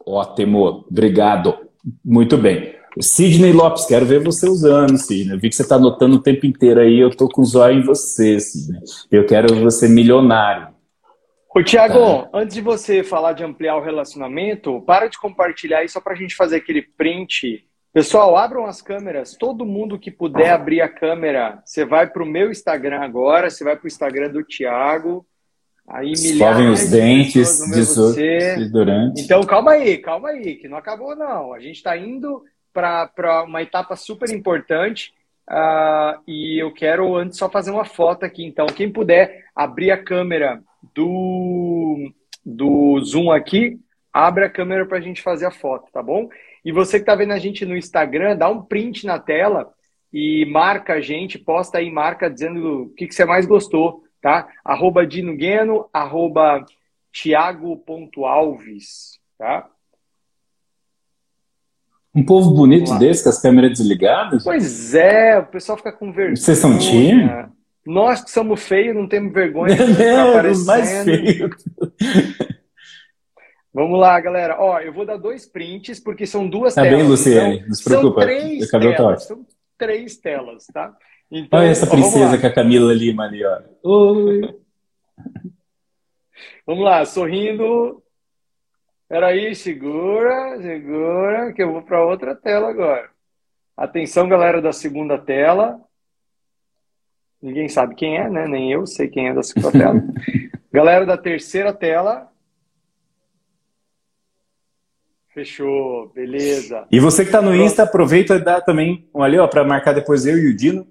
Ótimo, obrigado. Muito bem. Sidney Lopes, quero ver você usando, Sidney. Eu vi que você está anotando o tempo inteiro aí, eu estou com os olhos em você, Sidney. Eu quero você milionário. Ô, Tiago, tá. antes de você falar de ampliar o relacionamento, para de compartilhar aí só para a gente fazer aquele print Pessoal, abram as câmeras. Todo mundo que puder abrir a câmera, você vai para o meu Instagram agora, você vai para o Instagram do Thiago. Aí Escovem os dentes de durante. Então, calma aí, calma aí, que não acabou não. A gente está indo para uma etapa super importante uh, e eu quero antes só fazer uma foto aqui. Então, quem puder abrir a câmera do, do Zoom aqui, abre a câmera para a gente fazer a foto, tá bom? E você que está vendo a gente no Instagram, dá um print na tela e marca a gente, posta aí, marca dizendo o que, que você mais gostou, tá? Arroba Dinugueno, arroba Thiago.alves, tá? Um povo bonito desse, com as câmeras desligadas? Pois é, o pessoal fica com vergonha. Vocês são time? Nós que somos feios, não temos vergonha. Não, os mais feios. Vamos lá, galera. Ó, eu vou dar dois prints, porque são duas tá telas. Tá bem, Luciane, não se preocupa. São três telas, são três telas, tá? Então, Olha essa princesa com a Camila Lima ali, ó. Oi. Vamos lá, sorrindo. Peraí, segura, segura, que eu vou para outra tela agora. Atenção, galera da segunda tela. Ninguém sabe quem é, né? Nem eu sei quem é da segunda tela. galera da terceira tela. Fechou, beleza. E você que está no Insta, aproveita e dá também um ali, ó, para marcar depois eu e o Dino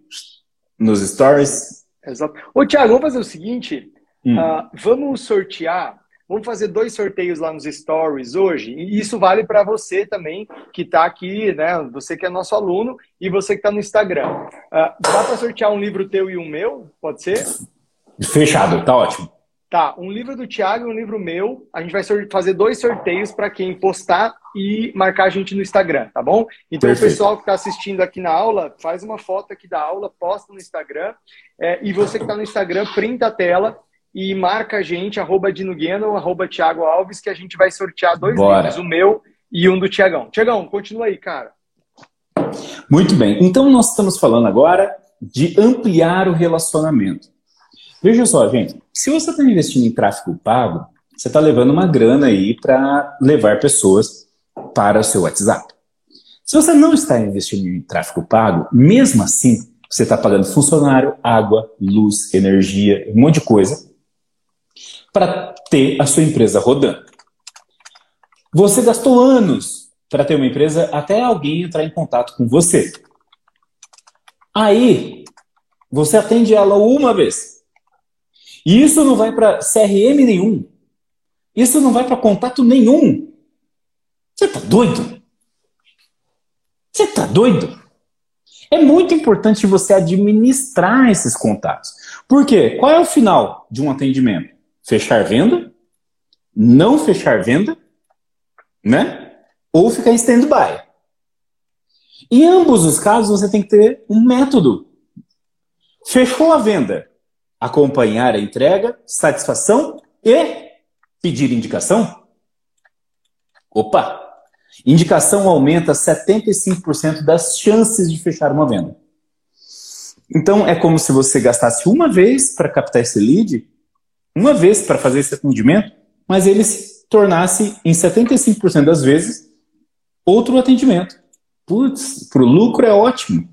nos stories. Exato. Ô, Thiago, vamos fazer o seguinte: hum. uh, vamos sortear. Vamos fazer dois sorteios lá nos stories hoje. E isso vale para você também, que está aqui, né? Você que é nosso aluno e você que está no Instagram. Uh, dá para sortear um livro teu e um meu? Pode ser? Fechado, tá ótimo. Tá, um livro do Thiago e um livro meu. A gente vai fazer dois sorteios para quem postar e marcar a gente no Instagram, tá bom? Então, Perfeito. o pessoal que está assistindo aqui na aula, faz uma foto aqui da aula, posta no Instagram. É, e você que está no Instagram, printa a tela e marca a gente, arroba Dinugueno, arroba Thiago Alves, que a gente vai sortear dois Bora. livros, o meu e um do Tiagão. Tiagão, continua aí, cara. Muito bem. Então, nós estamos falando agora de ampliar o relacionamento. Veja só, gente, se você está investindo em tráfego pago, você está levando uma grana aí para levar pessoas para o seu WhatsApp. Se você não está investindo em tráfego pago, mesmo assim, você está pagando funcionário, água, luz, energia, um monte de coisa para ter a sua empresa rodando. Você gastou anos para ter uma empresa até alguém entrar em contato com você. Aí, você atende ela uma vez. E isso não vai para CRM nenhum. Isso não vai para contato nenhum. Você está doido? Você está doido? É muito importante você administrar esses contatos. Por quê? Qual é o final de um atendimento? Fechar venda? Não fechar venda? Né? Ou ficar em stand-by. Em ambos os casos, você tem que ter um método. Fechou a venda acompanhar a entrega, satisfação e pedir indicação? Opa! Indicação aumenta 75% das chances de fechar uma venda. Então, é como se você gastasse uma vez para captar esse lead, uma vez para fazer esse atendimento, mas ele se tornasse, em 75% das vezes, outro atendimento. Putz, para o lucro é ótimo.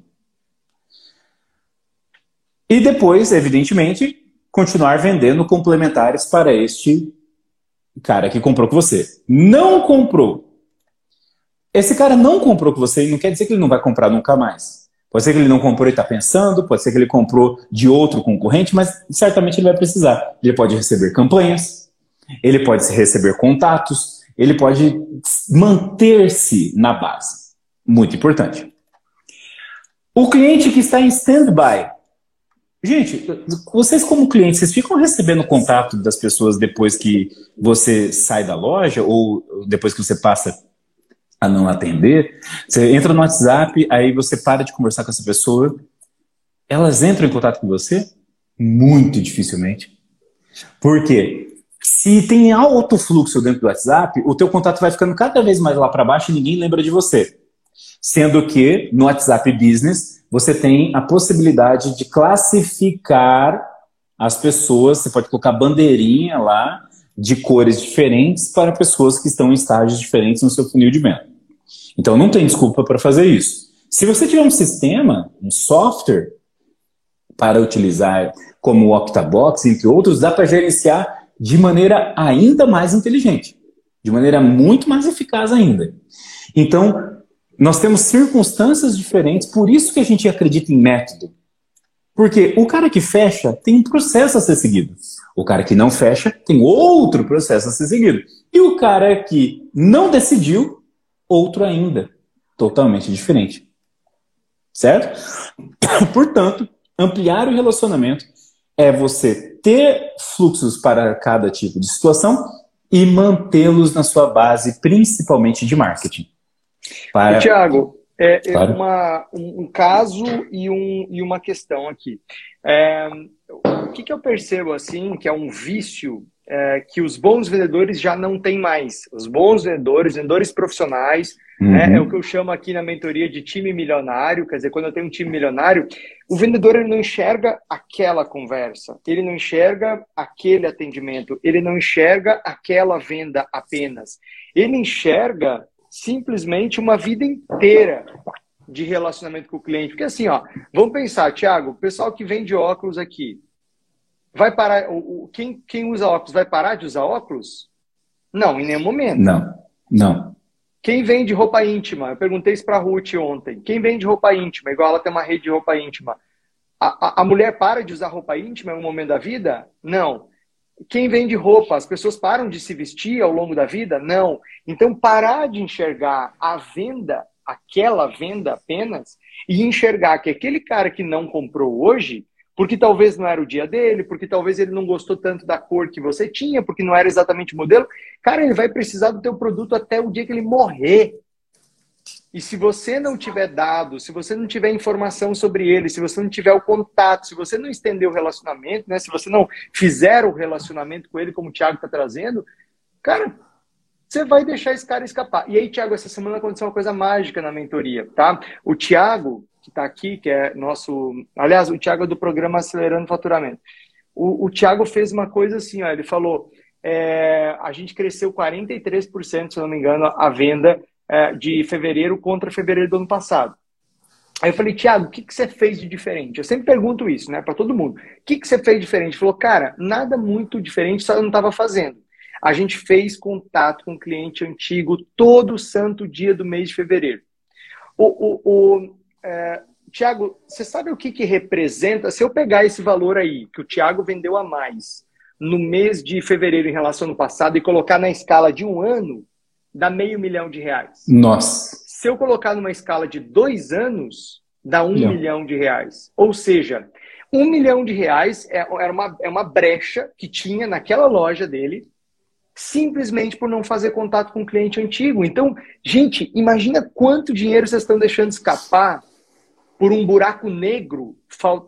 E depois, evidentemente, continuar vendendo complementares para este cara que comprou com você. Não comprou. Esse cara não comprou com você e não quer dizer que ele não vai comprar nunca mais. Pode ser que ele não comprou e está pensando, pode ser que ele comprou de outro concorrente, mas certamente ele vai precisar. Ele pode receber campanhas, ele pode receber contatos, ele pode manter-se na base. Muito importante. O cliente que está em stand-by. Gente, vocês como clientes, vocês ficam recebendo contato das pessoas depois que você sai da loja ou depois que você passa a não atender? Você entra no WhatsApp, aí você para de conversar com essa pessoa, elas entram em contato com você? Muito dificilmente. Por quê? Se tem alto fluxo dentro do WhatsApp, o teu contato vai ficando cada vez mais lá para baixo e ninguém lembra de você. Sendo que no WhatsApp Business você tem a possibilidade de classificar as pessoas, você pode colocar bandeirinha lá de cores diferentes para pessoas que estão em estágios diferentes no seu funil de venda. Então não tem desculpa para fazer isso. Se você tiver um sistema, um software para utilizar como o Octabox, entre outros, dá para gerenciar de maneira ainda mais inteligente, de maneira muito mais eficaz ainda. Então, nós temos circunstâncias diferentes, por isso que a gente acredita em método. Porque o cara que fecha tem um processo a ser seguido. O cara que não fecha tem outro processo a ser seguido. E o cara que não decidiu, outro ainda. Totalmente diferente. Certo? Portanto, ampliar o relacionamento é você ter fluxos para cada tipo de situação e mantê-los na sua base, principalmente de marketing. Para... Tiago, é, é claro. uma, um, um, caso e, um, e uma questão aqui. É, o que, que eu percebo assim, que é um vício é, que os bons vendedores já não têm mais. Os bons vendedores, vendedores profissionais, uhum. né, é o que eu chamo aqui na mentoria de time milionário. Quer dizer, quando eu tenho um time milionário, o vendedor ele não enxerga aquela conversa, ele não enxerga aquele atendimento, ele não enxerga aquela venda apenas. Ele enxerga simplesmente uma vida inteira de relacionamento com o cliente. Porque assim, ó, vamos pensar, Thiago, o pessoal que vende óculos aqui, vai parar, o, quem, quem usa óculos vai parar de usar óculos? Não, em nenhum momento. Não, não. Quem vende roupa íntima? Eu perguntei isso para a Ruth ontem. Quem vende roupa íntima? Igual ela tem uma rede de roupa íntima. A, a, a mulher para de usar roupa íntima em um momento da vida? Não. Quem vende roupa? As pessoas param de se vestir ao longo da vida? Não. Então, parar de enxergar a venda, aquela venda apenas, e enxergar que aquele cara que não comprou hoje porque talvez não era o dia dele, porque talvez ele não gostou tanto da cor que você tinha, porque não era exatamente o modelo. Cara, ele vai precisar do teu produto até o dia que ele morrer. E se você não tiver dado, se você não tiver informação sobre ele, se você não tiver o contato, se você não estender o relacionamento, né, se você não fizer o relacionamento com ele, como o Thiago está trazendo, cara, você vai deixar esse cara escapar. E aí, Thiago, essa semana aconteceu uma coisa mágica na mentoria, tá? O Thiago, que está aqui, que é nosso. Aliás, o Thiago é do programa Acelerando Faturamento. O, o Thiago fez uma coisa assim, ó, ele falou: é, a gente cresceu 43%, se não me engano, a venda é, de fevereiro contra fevereiro do ano passado. Aí eu falei, Thiago, o que, que você fez de diferente? Eu sempre pergunto isso, né, para todo mundo. O que, que você fez de diferente? Ele falou, cara, nada muito diferente, só eu não estava fazendo. A gente fez contato com o cliente antigo todo santo dia do mês de fevereiro. O, o, o, é, Tiago, você sabe o que, que representa? Se eu pegar esse valor aí, que o Tiago vendeu a mais no mês de fevereiro em relação ao passado e colocar na escala de um ano, dá meio milhão de reais. Nossa. Se eu colocar numa escala de dois anos, dá um milhão, milhão de reais. Ou seja, um milhão de reais é, é, uma, é uma brecha que tinha naquela loja dele simplesmente por não fazer contato com o cliente antigo. Então, gente, imagina quanto dinheiro vocês estão deixando escapar por um buraco negro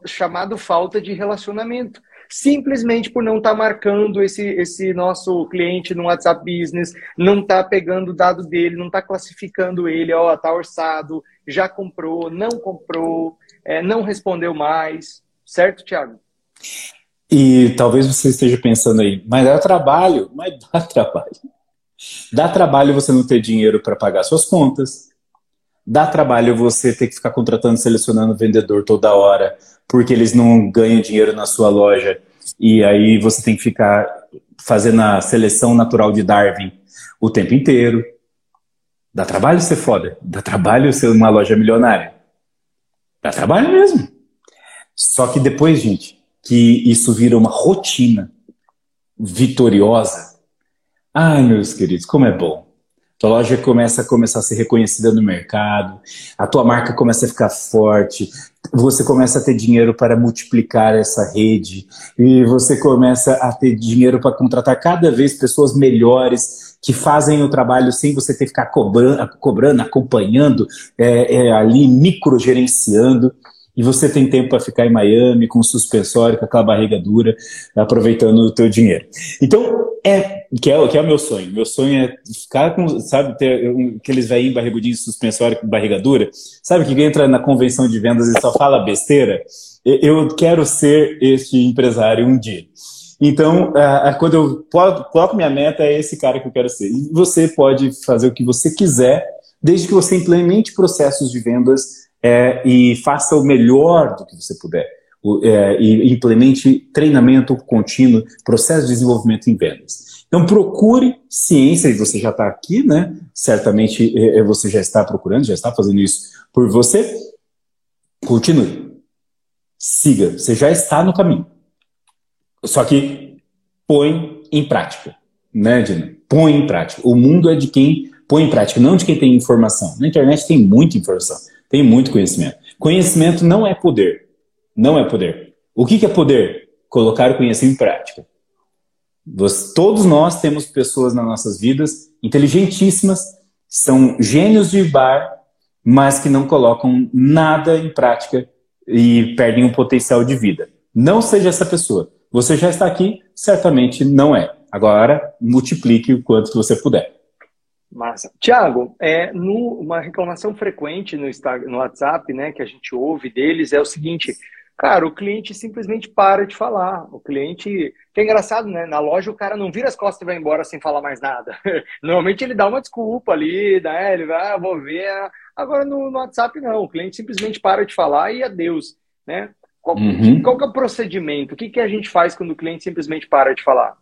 chamado falta de relacionamento. Simplesmente por não estar tá marcando esse, esse nosso cliente no WhatsApp Business, não estar tá pegando o dado dele, não estar tá classificando ele, ó, tá orçado, já comprou, não comprou, é, não respondeu mais. Certo, Thiago? E talvez você esteja pensando aí, mas dá trabalho, mas dá trabalho. Dá trabalho você não ter dinheiro para pagar suas contas, Dá trabalho você ter que ficar contratando, selecionando vendedor toda hora, porque eles não ganham dinheiro na sua loja. E aí você tem que ficar fazendo a seleção natural de Darwin o tempo inteiro. Dá trabalho ser foda. Dá trabalho ser uma loja milionária. Dá trabalho mesmo. Só que depois, gente, que isso vira uma rotina vitoriosa, ai, meus queridos, como é bom. Tua loja começa a começar a ser reconhecida no mercado, a tua marca começa a ficar forte, você começa a ter dinheiro para multiplicar essa rede e você começa a ter dinheiro para contratar cada vez pessoas melhores que fazem o trabalho sem você ter que ficar cobrando, cobrando acompanhando, é, é, ali microgerenciando e você tem tempo para ficar em Miami com suspensório, com aquela barriga dura, aproveitando o teu dinheiro. Então, é que é, que é o meu sonho. Meu sonho é ficar com, sabe, ter um, aqueles velhinhos barrigudinhos suspensório com barriga dura, sabe, que entra na convenção de vendas e só fala besteira. Eu quero ser este empresário um dia. Então, quando eu coloco minha meta, é esse cara que eu quero ser. E você pode fazer o que você quiser, desde que você implemente processos de vendas é, e faça o melhor do que você puder. O, é, e implemente treinamento contínuo, processo de desenvolvimento em vendas. Então procure ciência, e você já está aqui, né? Certamente é, é, você já está procurando, já está fazendo isso por você. Continue. Siga, você já está no caminho. Só que põe em prática, né, Dina? Põe em prática. O mundo é de quem põe em prática, não de quem tem informação. Na internet tem muita informação. Tem muito conhecimento. Conhecimento não é poder. Não é poder. O que, é poder? Colocar o conhecimento em prática. Todos nós temos pessoas nas nossas vidas inteligentíssimas, são gênios de bar, mas que não colocam nada em prática e perdem o potencial de vida. Não seja essa pessoa. Você já está aqui, certamente não é. Agora, multiplique o quanto você puder. Massa. Tiago, é, uma reclamação frequente no, no WhatsApp, né, que a gente ouve deles é o seguinte, cara, o cliente simplesmente para de falar. O cliente, que é engraçado, né? Na loja o cara não vira as costas e vai embora sem falar mais nada. Normalmente ele dá uma desculpa ali, né? Ele vai, ah, vou ver. Agora no, no, WhatsApp não, o cliente simplesmente para de falar e adeus, né? Qual, uhum. qual é o procedimento? O que, que a gente faz quando o cliente simplesmente para de falar?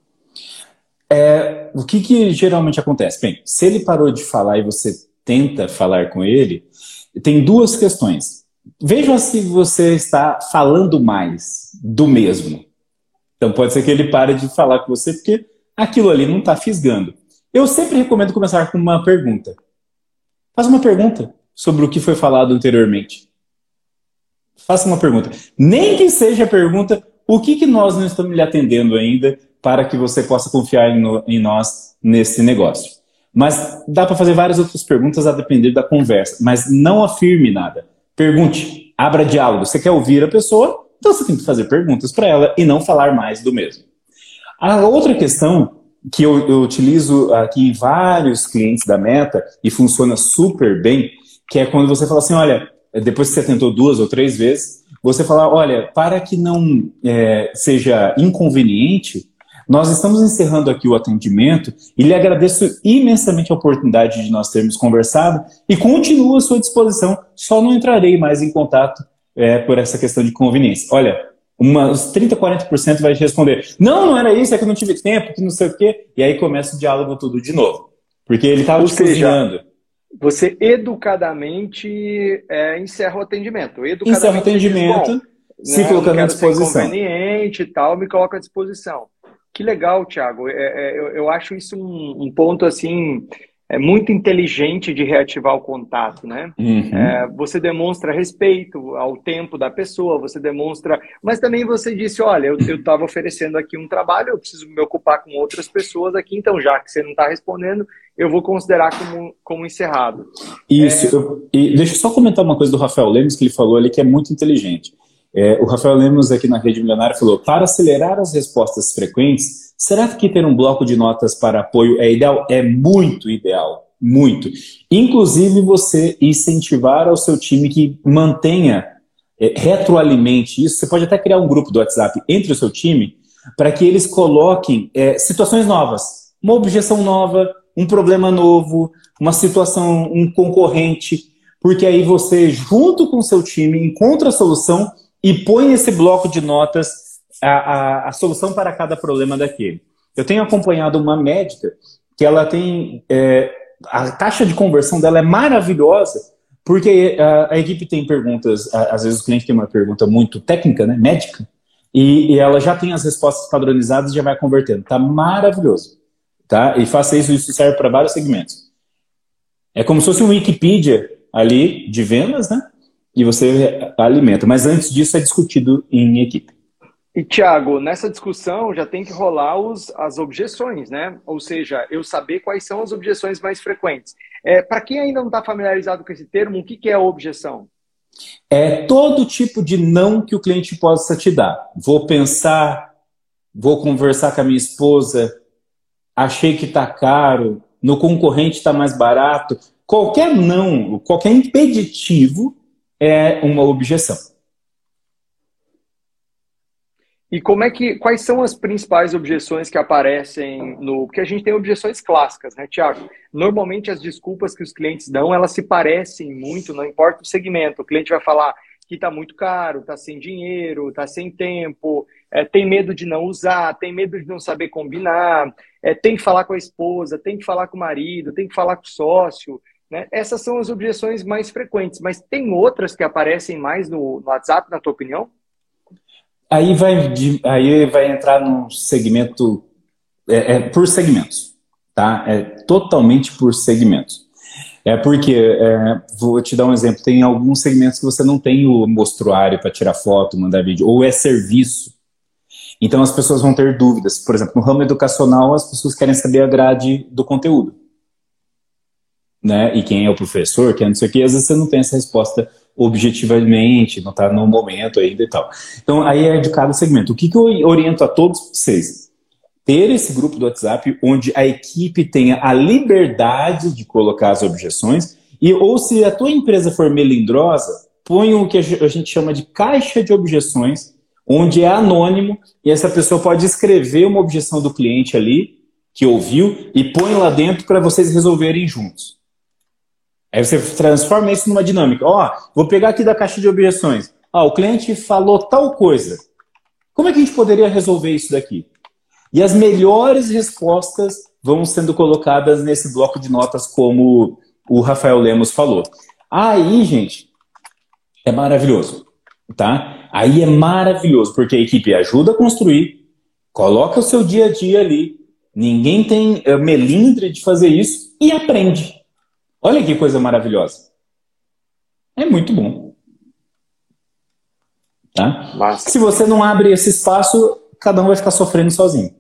É, o que, que geralmente acontece? Bem, se ele parou de falar e você tenta falar com ele, tem duas questões. Veja se você está falando mais do mesmo. Então pode ser que ele pare de falar com você porque aquilo ali não está fisgando. Eu sempre recomendo começar com uma pergunta. Faz uma pergunta sobre o que foi falado anteriormente. Faça uma pergunta. Nem que seja a pergunta, o que, que nós não estamos lhe atendendo ainda para que você possa confiar em, no, em nós nesse negócio. Mas dá para fazer várias outras perguntas a depender da conversa, mas não afirme nada. Pergunte, abra diálogo. Você quer ouvir a pessoa? Então você tem que fazer perguntas para ela e não falar mais do mesmo. A outra questão que eu, eu, utilizo aqui em vários clientes da Meta e funciona super bem, que é quando você fala assim, olha, depois que você tentou duas ou três vezes, você fala, olha, para que não é, seja inconveniente, nós estamos encerrando aqui o atendimento e lhe agradeço imensamente a oportunidade de nós termos conversado e continuo à sua disposição, só não entrarei mais em contato é, por essa questão de conveniência. Olha, uns 30, 40% vai responder: não, não era isso, é que eu não tive tempo, que não sei o quê. E aí começa o diálogo tudo de novo. Porque ele estava cozinhando. Você educadamente é, encerra o atendimento. Educadamente, encerra o atendimento, diz, se né, colocando à disposição. inconveniente e tal, me coloca à disposição. Que legal, Thiago. É, é, eu, eu, acho isso um, um, ponto assim é muito inteligente de reativar o contato, né? Uhum. É, você demonstra respeito ao tempo da pessoa, você demonstra, mas também você disse, olha, eu estava oferecendo aqui um trabalho, eu preciso me ocupar com outras pessoas aqui, então já que você não está respondendo, eu vou considerar como, como encerrado. Isso. É... Eu, e deixa eu só comentar uma coisa do Rafael Lemos que ele falou ali que é muito inteligente. É, o Rafael Lemos aqui na Rede Milionária falou: para acelerar as respostas frequentes, será que ter um bloco de notas para apoio é ideal? É muito ideal, muito. Inclusive você incentivar ao seu time que mantenha, é, retroalimente isso. Você pode até criar um grupo do WhatsApp entre o seu time para que eles coloquem é, situações novas, uma objeção nova, um problema novo, uma situação, um concorrente, porque aí você, junto com o seu time, encontra a solução e põe esse bloco de notas a, a, a solução para cada problema daquele. Eu tenho acompanhado uma médica que ela tem. É, a taxa de conversão dela é maravilhosa Porque a, a equipe tem perguntas, às vezes o cliente tem uma pergunta muito técnica, né, médica, e, e ela já tem as respostas padronizadas e já vai convertendo. Tá maravilhoso. Tá? E faça isso, isso serve para vários segmentos. É como se fosse um Wikipedia ali de vendas, né? E você alimenta. Mas antes disso é discutido em equipe. E, Tiago, nessa discussão já tem que rolar os, as objeções, né? Ou seja, eu saber quais são as objeções mais frequentes. É, Para quem ainda não está familiarizado com esse termo, o que, que é a objeção? É todo tipo de não que o cliente possa te dar. Vou pensar, vou conversar com a minha esposa, achei que está caro, no concorrente está mais barato. Qualquer não, qualquer impeditivo é uma objeção. E como é que, quais são as principais objeções que aparecem no, porque a gente tem objeções clássicas, né, Tiago? Normalmente as desculpas que os clientes dão, elas se parecem muito, não importa o segmento. O cliente vai falar que está muito caro, está sem dinheiro, está sem tempo, é, tem medo de não usar, tem medo de não saber combinar, é, tem que falar com a esposa, tem que falar com o marido, tem que falar com o sócio. Né? Essas são as objeções mais frequentes, mas tem outras que aparecem mais no, no WhatsApp, na tua opinião? Aí vai, aí vai entrar num segmento, é, é, por segmentos, tá? É totalmente por segmentos. É porque, é, vou te dar um exemplo, tem alguns segmentos que você não tem o mostruário para tirar foto, mandar vídeo, ou é serviço. Então as pessoas vão ter dúvidas. Por exemplo, no ramo educacional, as pessoas querem saber a grade do conteúdo. Né? E quem é o professor, quem é não sei o que, às vezes você não tem essa resposta objetivamente, não está no momento ainda e tal. Então, aí é de cada segmento. O que, que eu oriento a todos vocês? Ter esse grupo do WhatsApp onde a equipe tenha a liberdade de colocar as objeções e ou se a tua empresa for melindrosa, põe o que a gente chama de caixa de objeções, onde é anônimo e essa pessoa pode escrever uma objeção do cliente ali que ouviu e põe lá dentro para vocês resolverem juntos. Aí você transforma isso numa dinâmica. Ó, vou pegar aqui da caixa de objeções. Ah, o cliente falou tal coisa. Como é que a gente poderia resolver isso daqui? E as melhores respostas vão sendo colocadas nesse bloco de notas, como o Rafael Lemos falou. Aí, gente, é maravilhoso, tá? Aí é maravilhoso, porque a equipe ajuda a construir, coloca o seu dia a dia ali, ninguém tem eh, melindre de fazer isso e aprende. Olha que coisa maravilhosa. É muito bom. Tá? Mas... Se você não abre esse espaço, cada um vai ficar sofrendo sozinho.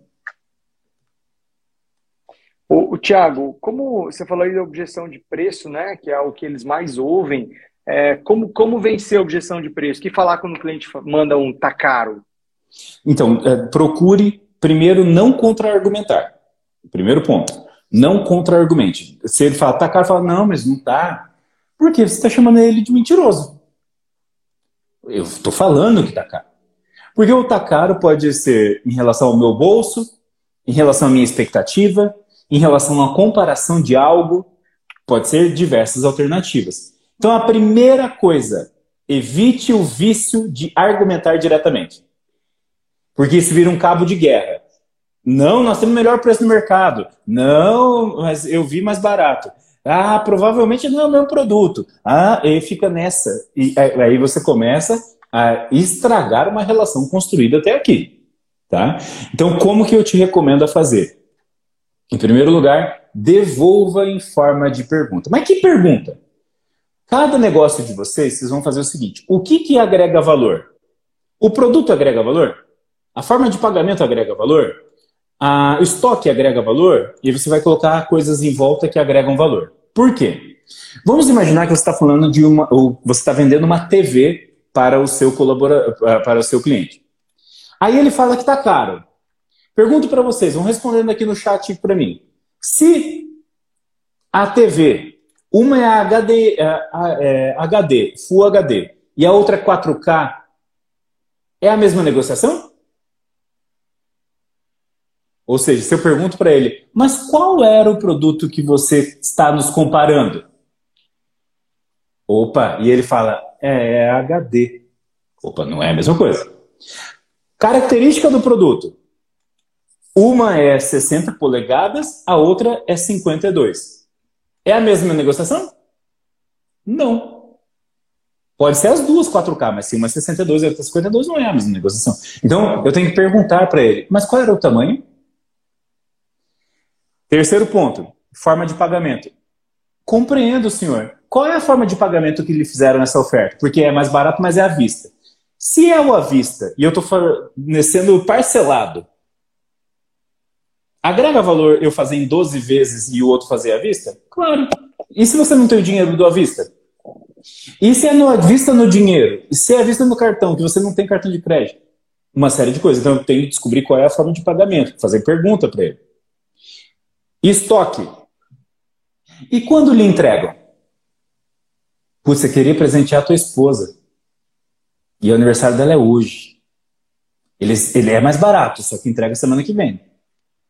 O, o Tiago, como você falou aí da objeção de preço, né, que é o que eles mais ouvem, é, como, como vencer a objeção de preço? que falar quando o cliente manda um tá caro? Então, é, procure primeiro não contra-argumentar. Primeiro ponto. Não contra-argumente. Se ele fala, tá caro, fala, não, mas não tá. Por quê? Você está chamando ele de mentiroso. Eu estou falando que tá caro. Porque o tá caro pode ser em relação ao meu bolso, em relação à minha expectativa, em relação a uma comparação de algo, pode ser diversas alternativas. Então a primeira coisa, evite o vício de argumentar diretamente. Porque isso vira um cabo de guerra. Não, nós temos o melhor preço no mercado. Não, mas eu vi mais barato. Ah, provavelmente não é o meu produto. Ah, e fica nessa. E aí você começa a estragar uma relação construída até aqui. Tá? Então, como que eu te recomendo a fazer? Em primeiro lugar, devolva em forma de pergunta. Mas que pergunta? Cada negócio de vocês, vocês vão fazer o seguinte: o que, que agrega valor? O produto agrega valor? A forma de pagamento agrega valor? O estoque agrega valor e você vai colocar coisas em volta que agregam valor. Por quê? Vamos imaginar que você está falando de uma, ou você está vendendo uma TV para o seu colaborador, para o seu cliente. Aí ele fala que está caro. Pergunto para vocês, vão respondendo aqui no chat para mim. Se a TV, uma é HD, é, é, HD, Full HD, e a outra é 4K, é a mesma negociação? Ou seja, se eu pergunto para ele, mas qual era o produto que você está nos comparando? Opa, e ele fala, é, é HD. Opa, não é a mesma coisa. Característica do produto. Uma é 60 polegadas, a outra é 52. É a mesma negociação? Não. Pode ser as duas 4K, mas se uma é 62 e outra é 52 não é a mesma negociação. Então, eu tenho que perguntar para ele, mas qual era o tamanho? Terceiro ponto, forma de pagamento. Compreendo, senhor. Qual é a forma de pagamento que lhe fizeram nessa oferta? Porque é mais barato, mas é à vista. Se é o à vista e eu estou sendo parcelado, agrega valor eu fazer em 12 vezes e o outro fazer à vista? Claro. E se você não tem o dinheiro do à vista? E se é no, à vista no dinheiro? E se é à vista no cartão, que você não tem cartão de crédito? Uma série de coisas. Então eu tenho que descobrir qual é a forma de pagamento, fazer pergunta para ele. Estoque. E quando lhe entregam? Putz, você queria presentear a tua esposa. E o aniversário dela é hoje. Ele, ele é mais barato, só que entrega semana que vem.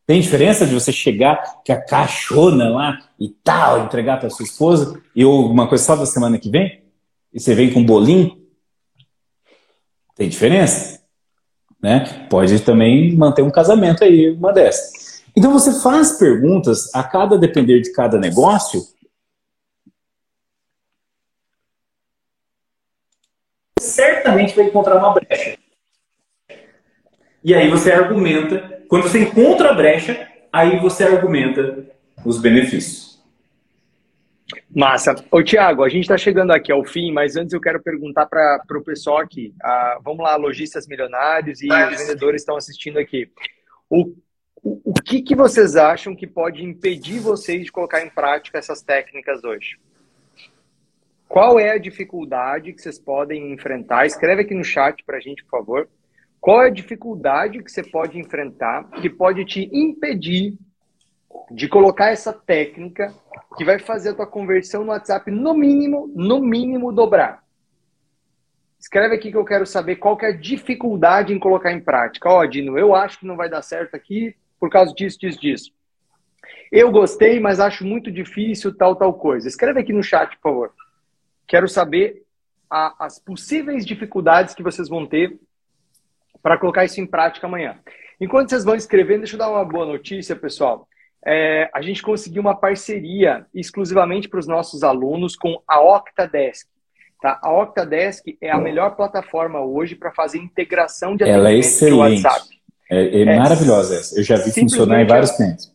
Tem diferença de você chegar com a caixona lá e tal, entregar para sua esposa e alguma coisa só da semana que vem? E você vem com um bolinho? Tem diferença? Né? Pode também manter um casamento aí, uma dessas. Então você faz perguntas a cada depender de cada negócio. Certamente vai encontrar uma brecha. E aí você argumenta quando você encontra a brecha, aí você argumenta os benefícios. Massa. Ô, Tiago, a gente está chegando aqui ao fim, mas antes eu quero perguntar para o pessoal aqui. Ah, vamos lá, lojistas milionários e vendedores estão assistindo aqui. O, o, que, que vocês acham que pode impedir vocês de colocar em prática essas técnicas hoje? Qual é a dificuldade que vocês podem enfrentar? Escreve aqui no chat para a gente, por favor. Qual é a dificuldade que você pode enfrentar que pode te impedir de colocar essa técnica que vai fazer a tua conversão no WhatsApp no mínimo, no mínimo dobrar? Escreve aqui que eu quero saber qual que é a dificuldade em colocar em prática. Ó, oh, Dino, eu acho que não vai dar certo aqui por causa disso, disso, disso. Eu gostei, mas acho muito difícil tal, tal coisa. Escreve aqui no chat, por favor. Quero saber a, as possíveis dificuldades que vocês vão ter para colocar isso em prática amanhã. Enquanto vocês vão escrevendo, deixa eu dar uma boa notícia, pessoal. É, a gente conseguiu uma parceria exclusivamente para os nossos alunos com a Octadesk. Tá? A Octadesk é a melhor plataforma hoje para fazer integração de Ela é excelente. WhatsApp. É, é, é maravilhosa essa. Eu já vi funcionar em vários clientes.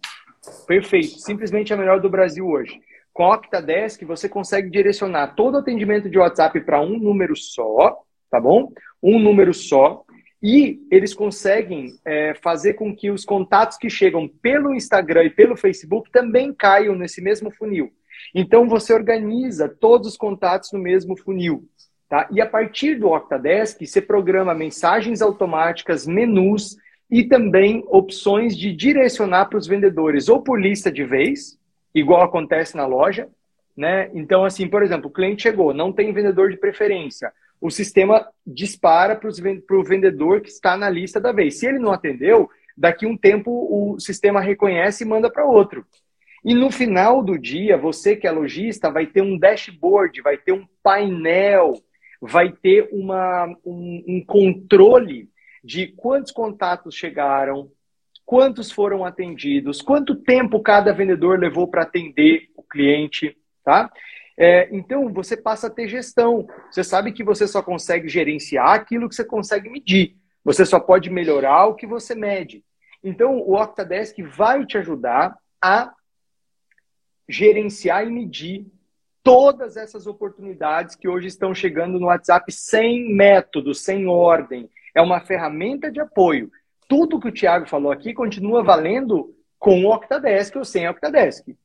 Perfeito. Simplesmente a melhor do Brasil hoje. Com a Octadesk, você consegue direcionar todo o atendimento de WhatsApp para um número só, tá bom? Um número só. E eles conseguem é, fazer com que os contatos que chegam pelo Instagram e pelo Facebook também caiam nesse mesmo funil. Então você organiza todos os contatos no mesmo funil. Tá? E a partir do Octadesk, você programa mensagens automáticas, menus e também opções de direcionar para os vendedores ou por lista de vez, igual acontece na loja. Né? Então, assim, por exemplo, o cliente chegou, não tem vendedor de preferência o sistema dispara para o vendedor que está na lista da vez. Se ele não atendeu, daqui um tempo o sistema reconhece e manda para outro. E no final do dia, você que é lojista vai ter um dashboard, vai ter um painel, vai ter uma, um, um controle de quantos contatos chegaram, quantos foram atendidos, quanto tempo cada vendedor levou para atender o cliente, tá? É, então, você passa a ter gestão. Você sabe que você só consegue gerenciar aquilo que você consegue medir. Você só pode melhorar o que você mede. Então, o Octadesk vai te ajudar a gerenciar e medir todas essas oportunidades que hoje estão chegando no WhatsApp sem método, sem ordem. É uma ferramenta de apoio. Tudo que o Thiago falou aqui continua valendo com o Octadesk ou sem Octadesk.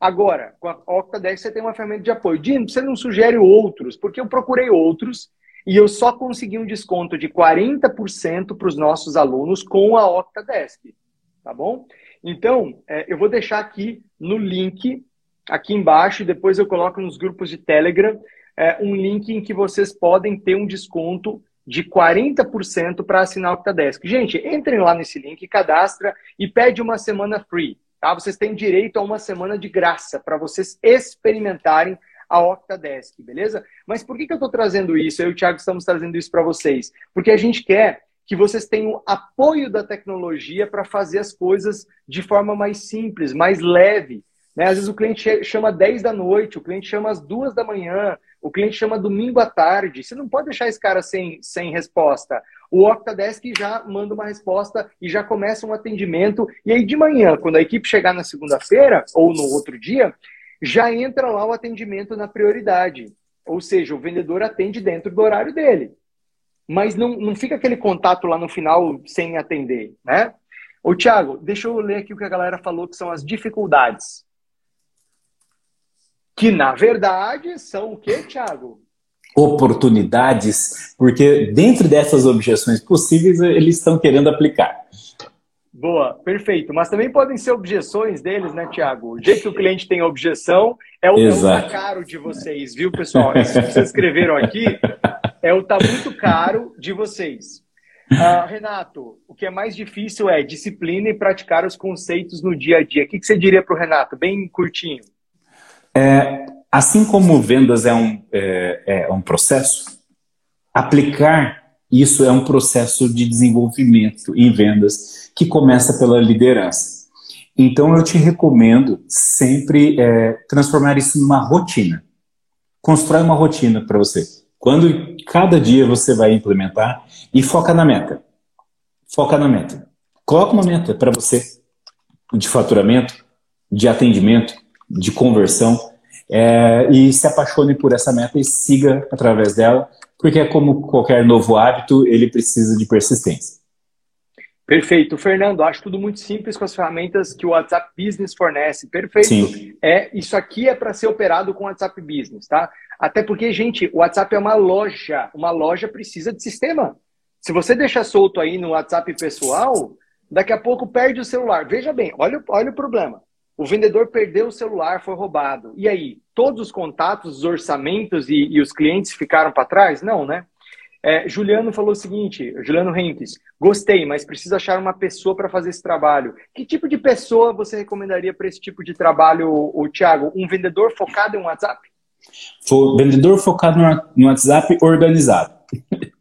Agora, com a Octadesk você tem uma ferramenta de apoio. Dino, você não sugere outros? Porque eu procurei outros e eu só consegui um desconto de 40% para os nossos alunos com a Octadesk. Tá bom? Então, é, eu vou deixar aqui no link, aqui embaixo, e depois eu coloco nos grupos de Telegram, é, um link em que vocês podem ter um desconto de 40% para assinar o Octadesk. Gente, entrem lá nesse link, cadastra e pede uma semana free. Tá? Vocês têm direito a uma semana de graça para vocês experimentarem a Octadesk, beleza? Mas por que, que eu estou trazendo isso? Eu e o Thiago estamos trazendo isso para vocês. Porque a gente quer que vocês tenham apoio da tecnologia para fazer as coisas de forma mais simples, mais leve. Né? Às vezes o cliente chama 10 da noite, o cliente chama às 2 da manhã, O cliente chama domingo à tarde. Você não pode deixar esse cara sem, sem resposta. O Octadesk já manda uma resposta e já começa um atendimento. E aí, de manhã, quando a equipe chegar na segunda-feira ou no outro dia, já entra lá o atendimento na prioridade. Ou seja, o vendedor atende dentro do horário dele. Mas não, não fica aquele contato lá no final sem atender, né? Ô, Thiago, deixa eu ler aqui o que a galera falou, que são as dificuldades. Que, na verdade, são o quê, Thiago? Oportunidades, porque dentro dessas objeções possíveis, eles estão querendo aplicar. Boa, perfeito. Mas também podem ser objeções deles, né, Tiago? O jeito que o cliente tem objeção é o, é caro de vocês, viu, pessoal? Isso que vocês escreveram aqui é o tá muito caro de vocês. Uh, Renato, o que é mais difícil é disciplina e praticar os conceitos no dia a dia. O que, que você diria para o Renato? Bem curtinho. É, assim como vendas é um, é, é um processo, aplicar isso é um processo de desenvolvimento em vendas que começa pela liderança. Então eu te recomendo sempre é, transformar isso numa rotina. Constrói uma rotina para você. Quando cada dia você vai implementar e foca na meta. Foca na meta. Coloca uma meta para você de faturamento, de atendimento, de conversão é, e se apaixone por essa meta e siga através dela, porque é como qualquer novo hábito, ele precisa de persistência. Perfeito. Fernando, acho tudo muito simples com as ferramentas que o WhatsApp Business fornece. Perfeito. Sim. É, isso aqui é para ser operado com o WhatsApp Business, tá? Até porque, gente, o WhatsApp é uma loja. Uma loja precisa de sistema. Se você deixar solto aí no WhatsApp pessoal, daqui a pouco perde o celular. Veja bem, olha, olha o problema. O vendedor perdeu o celular, foi roubado. E aí, todos os contatos, os orçamentos e, e os clientes ficaram para trás? Não, né? É, Juliano falou o seguinte, Juliano Henriques, gostei, mas preciso achar uma pessoa para fazer esse trabalho. Que tipo de pessoa você recomendaria para esse tipo de trabalho, o, Thiago? Um vendedor focado em WhatsApp? Vendedor focado no WhatsApp organizado.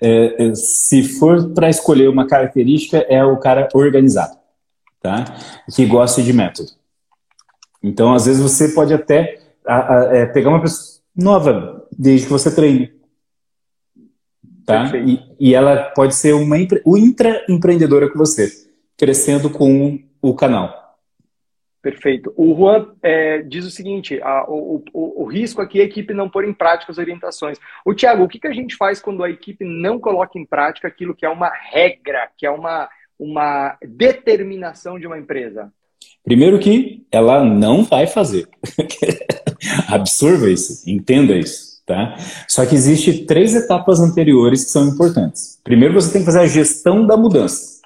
É, é, se for para escolher uma característica, é o cara organizado, tá? Que gosta de método. Então, às vezes, você pode até a, a, é, pegar uma pessoa nova, desde que você treine tá? E, e, ela pode ser uma o intraempreendedora com você, crescendo com o canal. Perfeito. O Juan é, diz o seguinte: a, o, o, o, risco aqui é a equipe não pôr em prática as orientações. O Tiago, o que, que a gente faz quando a equipe não coloca em prática aquilo que é uma regra, que é uma, uma determinação de uma empresa? Primeiro que ela não vai fazer. Absorva isso, entenda isso. Tá? Só que existe três etapas anteriores que são importantes. Primeiro, você tem que fazer a gestão da mudança.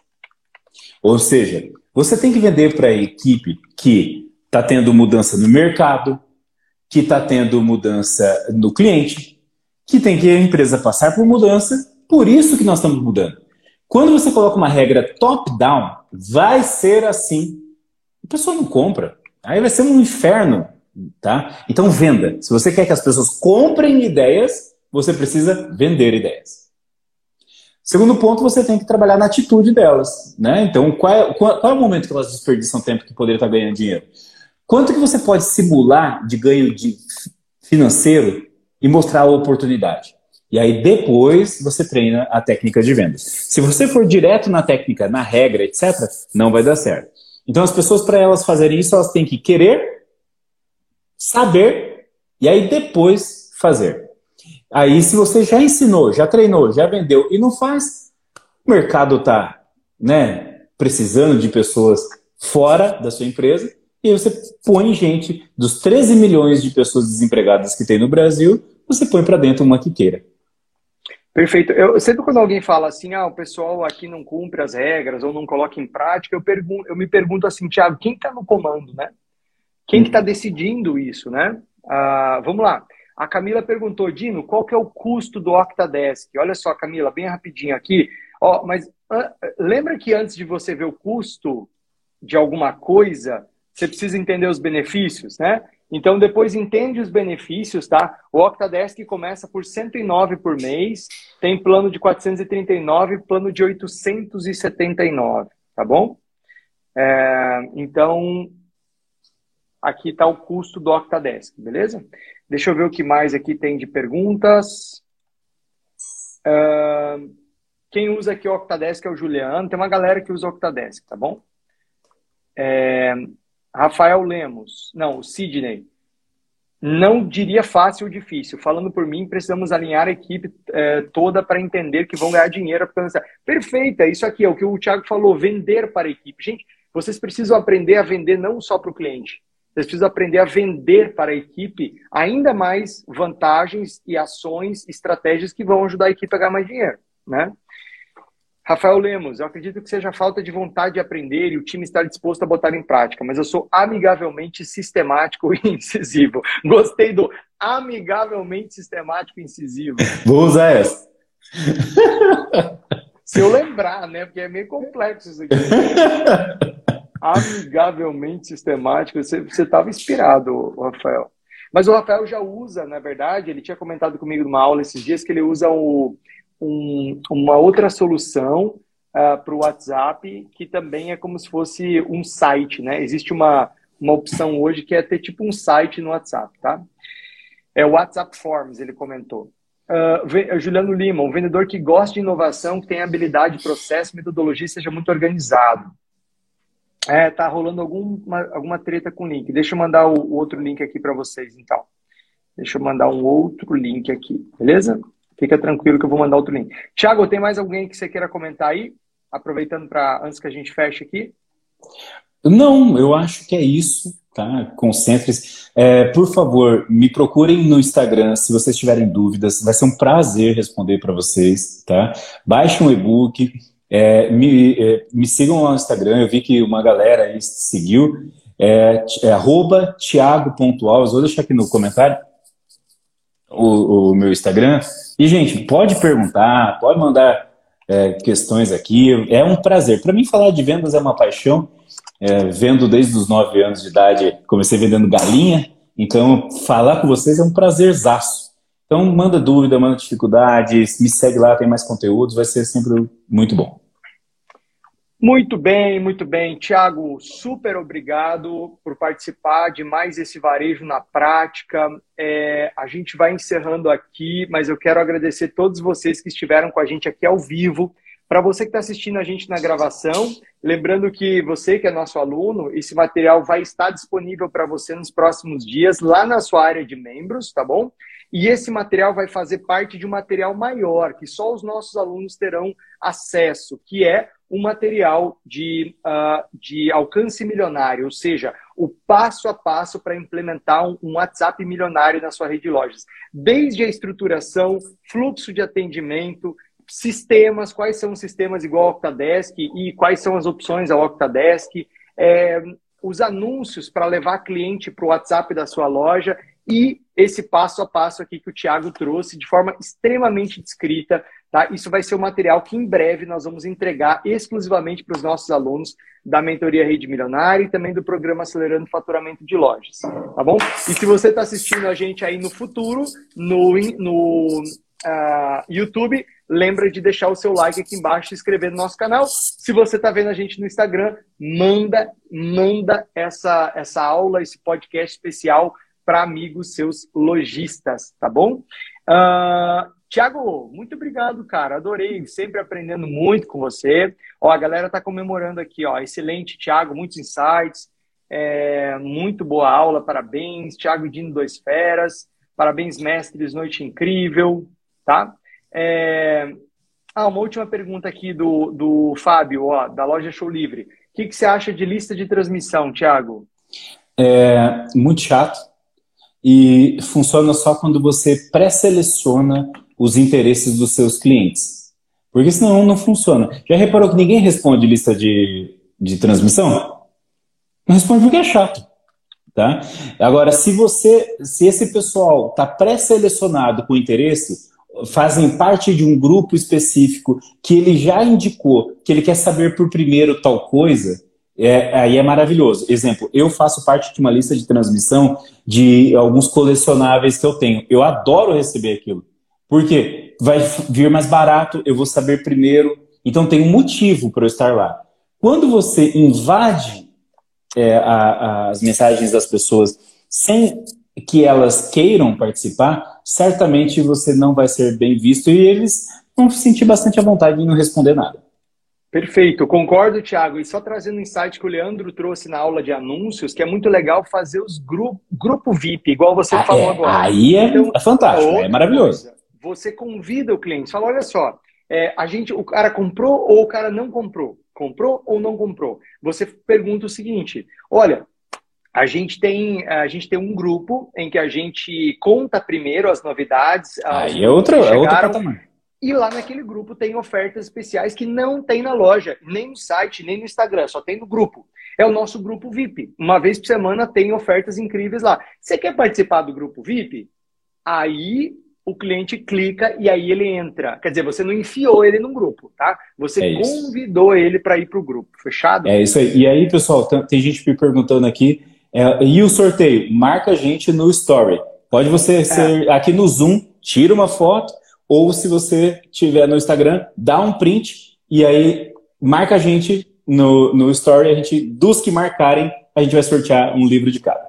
Ou seja, você tem que vender para a equipe que está tendo mudança no mercado, que está tendo mudança no cliente, que tem que a empresa passar por mudança, por isso que nós estamos mudando. Quando você coloca uma regra top-down, vai ser assim. A pessoa não compra. Aí vai ser um inferno Tá? Então venda. Se você quer que as pessoas comprem ideias, você precisa vender ideias. Segundo ponto, você tem que trabalhar na atitude delas. Né? Então, qual é, qual, qual é o momento que elas desperdiçam tempo que poderiam estar ganhando dinheiro? Quanto que você pode simular de ganho de financeiro e mostrar a oportunidade? E aí depois você treina a técnica de vendas. Se você for direto na técnica, na regra, etc., não vai dar certo. Então as pessoas, para elas fazerem isso, elas têm que querer saber e aí depois fazer. Aí, se você já ensinou, já treinou, já vendeu e não faz, o mercado está né, precisando de pessoas fora da sua empresa e aí você põe gente dos 13 milhões de pessoas desempregadas que tem no Brasil, você põe para dentro uma que queira. Perfeito. Eu sempre quando alguém fala assim, ah, o pessoal aqui não cumpre as regras ou não coloca em prática, eu, pergunto, eu me pergunto assim, Thiago, quem está no comando, né? Quem que está decidindo isso, né? Ah, vamos lá. A Camila perguntou, Dino, qual que é o custo do Octadesk? Olha só, Camila, bem rapidinho aqui. Ó, mas lembra que antes de você ver o custo de alguma coisa, você precisa entender os benefícios, né? Então, depois entende os benefícios, tá? O Octadesk começa por 109 por mês, tem plano de 439, plano de 879, tá bom? É, então, aqui está o custo do Octadesk, beleza? Deixa eu ver o que mais aqui tem de perguntas. Uh, quem usa aqui o Octadesk é o Juliano. Tem uma galera que usa o Octadesk, tá bom? É, Rafael Lemos. Não, Sidney. Não diria fácil ou difícil. Falando por mim, precisamos alinhar a equipe é, toda para entender que vão ganhar dinheiro. Perfeito, é isso aqui, é o que o Thiago falou, vender para a equipe. Gente, vocês precisam aprender a vender não só para o cliente, vocês precisam aprender a vender para a equipe ainda mais vantagens e ações, estratégias que vão ajudar a equipe a ganhar mais dinheiro, né? Rafael Lemos, eu acredito que seja falta de vontade de aprender e o time estar disposto a botar em prática, mas eu sou amigavelmente sistemático e incisivo. Gostei do amigavelmente sistemático e incisivo. Vou usar essa. Se eu lembrar, né? Porque é meio complexo isso aqui. amigavelmente sistemático. Você estava inspirado, Rafael. Mas o Rafael já usa, na verdade, ele tinha comentado comigo numa aula esses dias que ele usa o, um, uma outra solução uh, para o WhatsApp que também é como se fosse um site, né? Existe uma, uma opção hoje que é ter tipo um site no WhatsApp, tá? É o WhatsApp Forms, ele comentou. Uh, Juliano Lima, um vendedor que gosta de inovação, que tem habilidade, processo, metodologia, seja muito organizado. É, tá rolando alguma, alguma treta com o link. Deixa eu mandar o, o outro link aqui para vocês, então. Deixa eu mandar um outro link aqui, beleza? Fica tranquilo que eu vou mandar outro link. Tiago, tem mais alguém que você queira comentar aí? Aproveitando para antes que a gente feche aqui. Não, eu acho que é isso, tá? Concentre-se. É, por favor, me procurem no Instagram se vocês tiverem dúvidas. Vai ser um prazer responder para vocês, tá? Baixe um e-book, é, me, é, me, sigam lá no Instagram, eu vi que uma galera aí seguiu. É, é arroba vou deixar aqui no comentário o, o, meu Instagram. E, gente, pode perguntar, pode mandar é, questões aqui. É um prazer. Para mim, falar de vendas é uma paixão. É, vendo desde os nove anos de idade, comecei vendendo galinha. Então, falar com vocês é um prazerzaço. Então, manda dúvida, manda dificuldades, me segue lá, tem mais conteúdos, vai ser sempre muito bom. Muito bem, muito bem. Tiago, super obrigado por participar de mais esse varejo na prática. É, a gente vai encerrando aqui, mas eu quero agradecer todos vocês que estiveram com a gente aqui ao vivo. Para você que está assistindo a gente na gravação, lembrando que você que é nosso aluno, esse material vai estar disponível para você nos próximos dias lá na sua área de membros, tá bom? E esse material vai fazer parte de um material maior, que só os nossos alunos terão acesso, que é um material de, uh, de alcance milionário, ou seja, o passo a passo para implementar um, WhatsApp milionário na sua rede de lojas. Desde a estruturação, fluxo de atendimento, sistemas, quais são os sistemas igual ao Octadesk e quais são as opções ao Octadesk, é, os anúncios para levar cliente para o WhatsApp da sua loja e esse passo a passo aqui que o Thiago trouxe de forma extremamente descrita. Tá? Isso vai ser um material que em breve nós vamos entregar exclusivamente para os nossos alunos da mentoria Rede Milionária e também do programa Acelerando Faturamento de Lojas. Tá bom? E se você está assistindo a gente aí no futuro, no, no uh, YouTube, lembra de deixar o seu like aqui embaixo e se inscrever no nosso canal. Se você está vendo a gente no Instagram, manda, manda essa, essa aula, esse podcast especial para amigos seus lojistas, tá bom? Uh, Tiago, muito obrigado, cara. Adorei, sempre aprendendo muito com você. Ó, a galera tá comemorando aqui, ó. Excelente, Tiago, muitos insights. É, muito boa aula, parabéns. Tiago Dino Dois Feras. Parabéns, mestres, noite incrível, tá? É... Ah, uma última pergunta aqui do, do Fábio, ó, da loja Show Livre. O que, que você acha de lista de transmissão, Tiago? É muito chato e funciona só quando você pré-seleciona os interesses dos seus clientes. Porque senão não funciona. Já reparou que ninguém responde lista de, de transmissão? Não responde porque é chato. Tá? Agora, se você, se esse pessoal está pré-selecionado com interesse, fazem parte de um grupo específico que ele já indicou que ele quer saber por primeiro tal coisa, é, aí é maravilhoso. Exemplo, eu faço parte de uma lista de transmissão de alguns colecionáveis que eu tenho. Eu adoro receber aquilo. Porque vai vir mais barato, eu vou saber primeiro. Então tem um motivo para eu estar lá. Quando você invade é, a, a, as mensagens das pessoas sem que elas queiram participar, certamente você não vai ser bem visto e eles vão se sentir bastante à vontade de não responder nada. Perfeito, concordo, Thiago. E só trazendo um insight que o Leandro trouxe na aula de anúncios, que é muito legal fazer os grupo, grupo VIP, igual você ah, falou é, agora. Aí é, então, é fantástico, é maravilhoso. Coisa, você convida o cliente, fala, olha só, é, a gente, o cara comprou ou o cara não comprou? Comprou ou não comprou? Você pergunta o seguinte: olha, a gente tem a gente tem um grupo em que a gente conta primeiro as novidades. Aí é outro, é outro patamar. E lá naquele grupo tem ofertas especiais que não tem na loja, nem no site, nem no Instagram, só tem no grupo. É o nosso grupo VIP. Uma vez por semana tem ofertas incríveis lá. Você quer participar do grupo VIP? Aí o cliente clica e aí ele entra. Quer dizer, você não enfiou ele num grupo, tá? Você é convidou ele para ir para o grupo. Fechado? É isso aí. E aí, pessoal, tem gente me perguntando aqui. É, e o sorteio? Marca a gente no Story. Pode você é. ser aqui no Zoom, tira uma foto ou se você tiver no Instagram, dá um print e aí marca a gente no, no story, a gente, dos que marcarem, a gente vai sortear um livro de cada.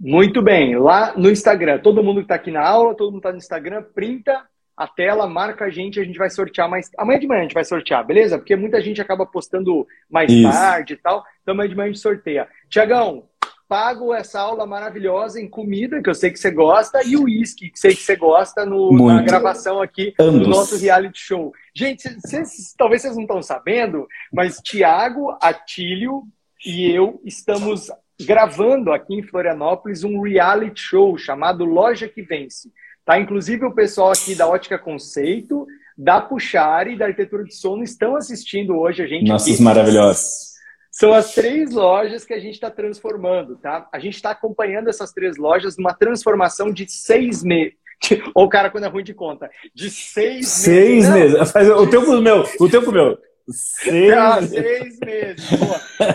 Muito bem, lá no Instagram, todo mundo que está aqui na aula, todo mundo está no Instagram, printa a tela, marca a gente, a gente vai sortear mais. Amanhã de manhã a gente vai sortear, beleza? Porque muita gente acaba postando mais Isso. tarde e tal. Então amanhã de manhã a gente sorteia. Tiagão, pago essa aula maravilhosa em comida, que eu sei que você gosta, e o uísque, que sei que você gosta no, na gravação aqui Ambos. do nosso reality show. Gente, cês, talvez vocês não estão sabendo, mas Tiago, Atílio e eu estamos gravando aqui em Florianópolis um reality show chamado Loja que Vence. Tá? Inclusive o pessoal aqui da Ótica Conceito, da Puxari e da Arquitetura de Sono estão assistindo hoje a gente. Nossos aqui. maravilhosos. São as três lojas que a gente está transformando, tá? A gente está acompanhando essas três lojas numa transformação de seis meses. Ou o cara, quando é ruim de conta, de seis, seis meses. meses. Faz o tempo meu, o tempo meu. Seis, ah, seis meses.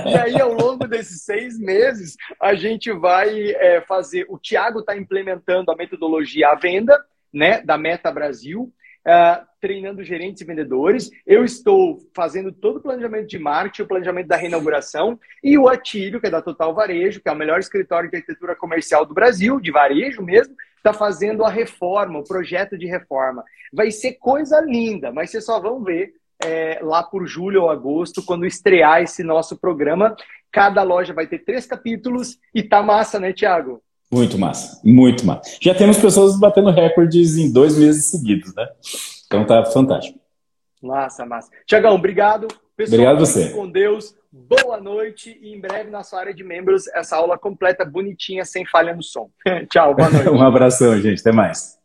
E aí, ao longo desses seis meses, a gente vai é, fazer. O Tiago está implementando a metodologia à venda, né, da Meta Brasil uh, treinando gerentes e vendedores. Eu estou fazendo todo o planejamento de marketing, o planejamento da reinauguração. E o Atílio, que é da Total Varejo, que é o melhor escritório de arquitetura comercial do Brasil, de varejo mesmo, está fazendo a reforma, o projeto de reforma. Vai ser coisa linda, mas vocês só vão ver é, lá por julho ou agosto, quando estrear esse nosso programa. Cada loja vai ter três capítulos e tá massa, né, Tiago? Muito massa, muito massa. Já temos pessoas batendo recordes em dois meses seguidos, né? Então tá fantástico. Massa, massa. Tiagão, obrigado. Pessoal, obrigado você. Com Deus, boa noite e em breve na sua área de membros essa aula completa, bonitinha, sem falha no som. Tchau, boa noite. um abração, gente. Até mais.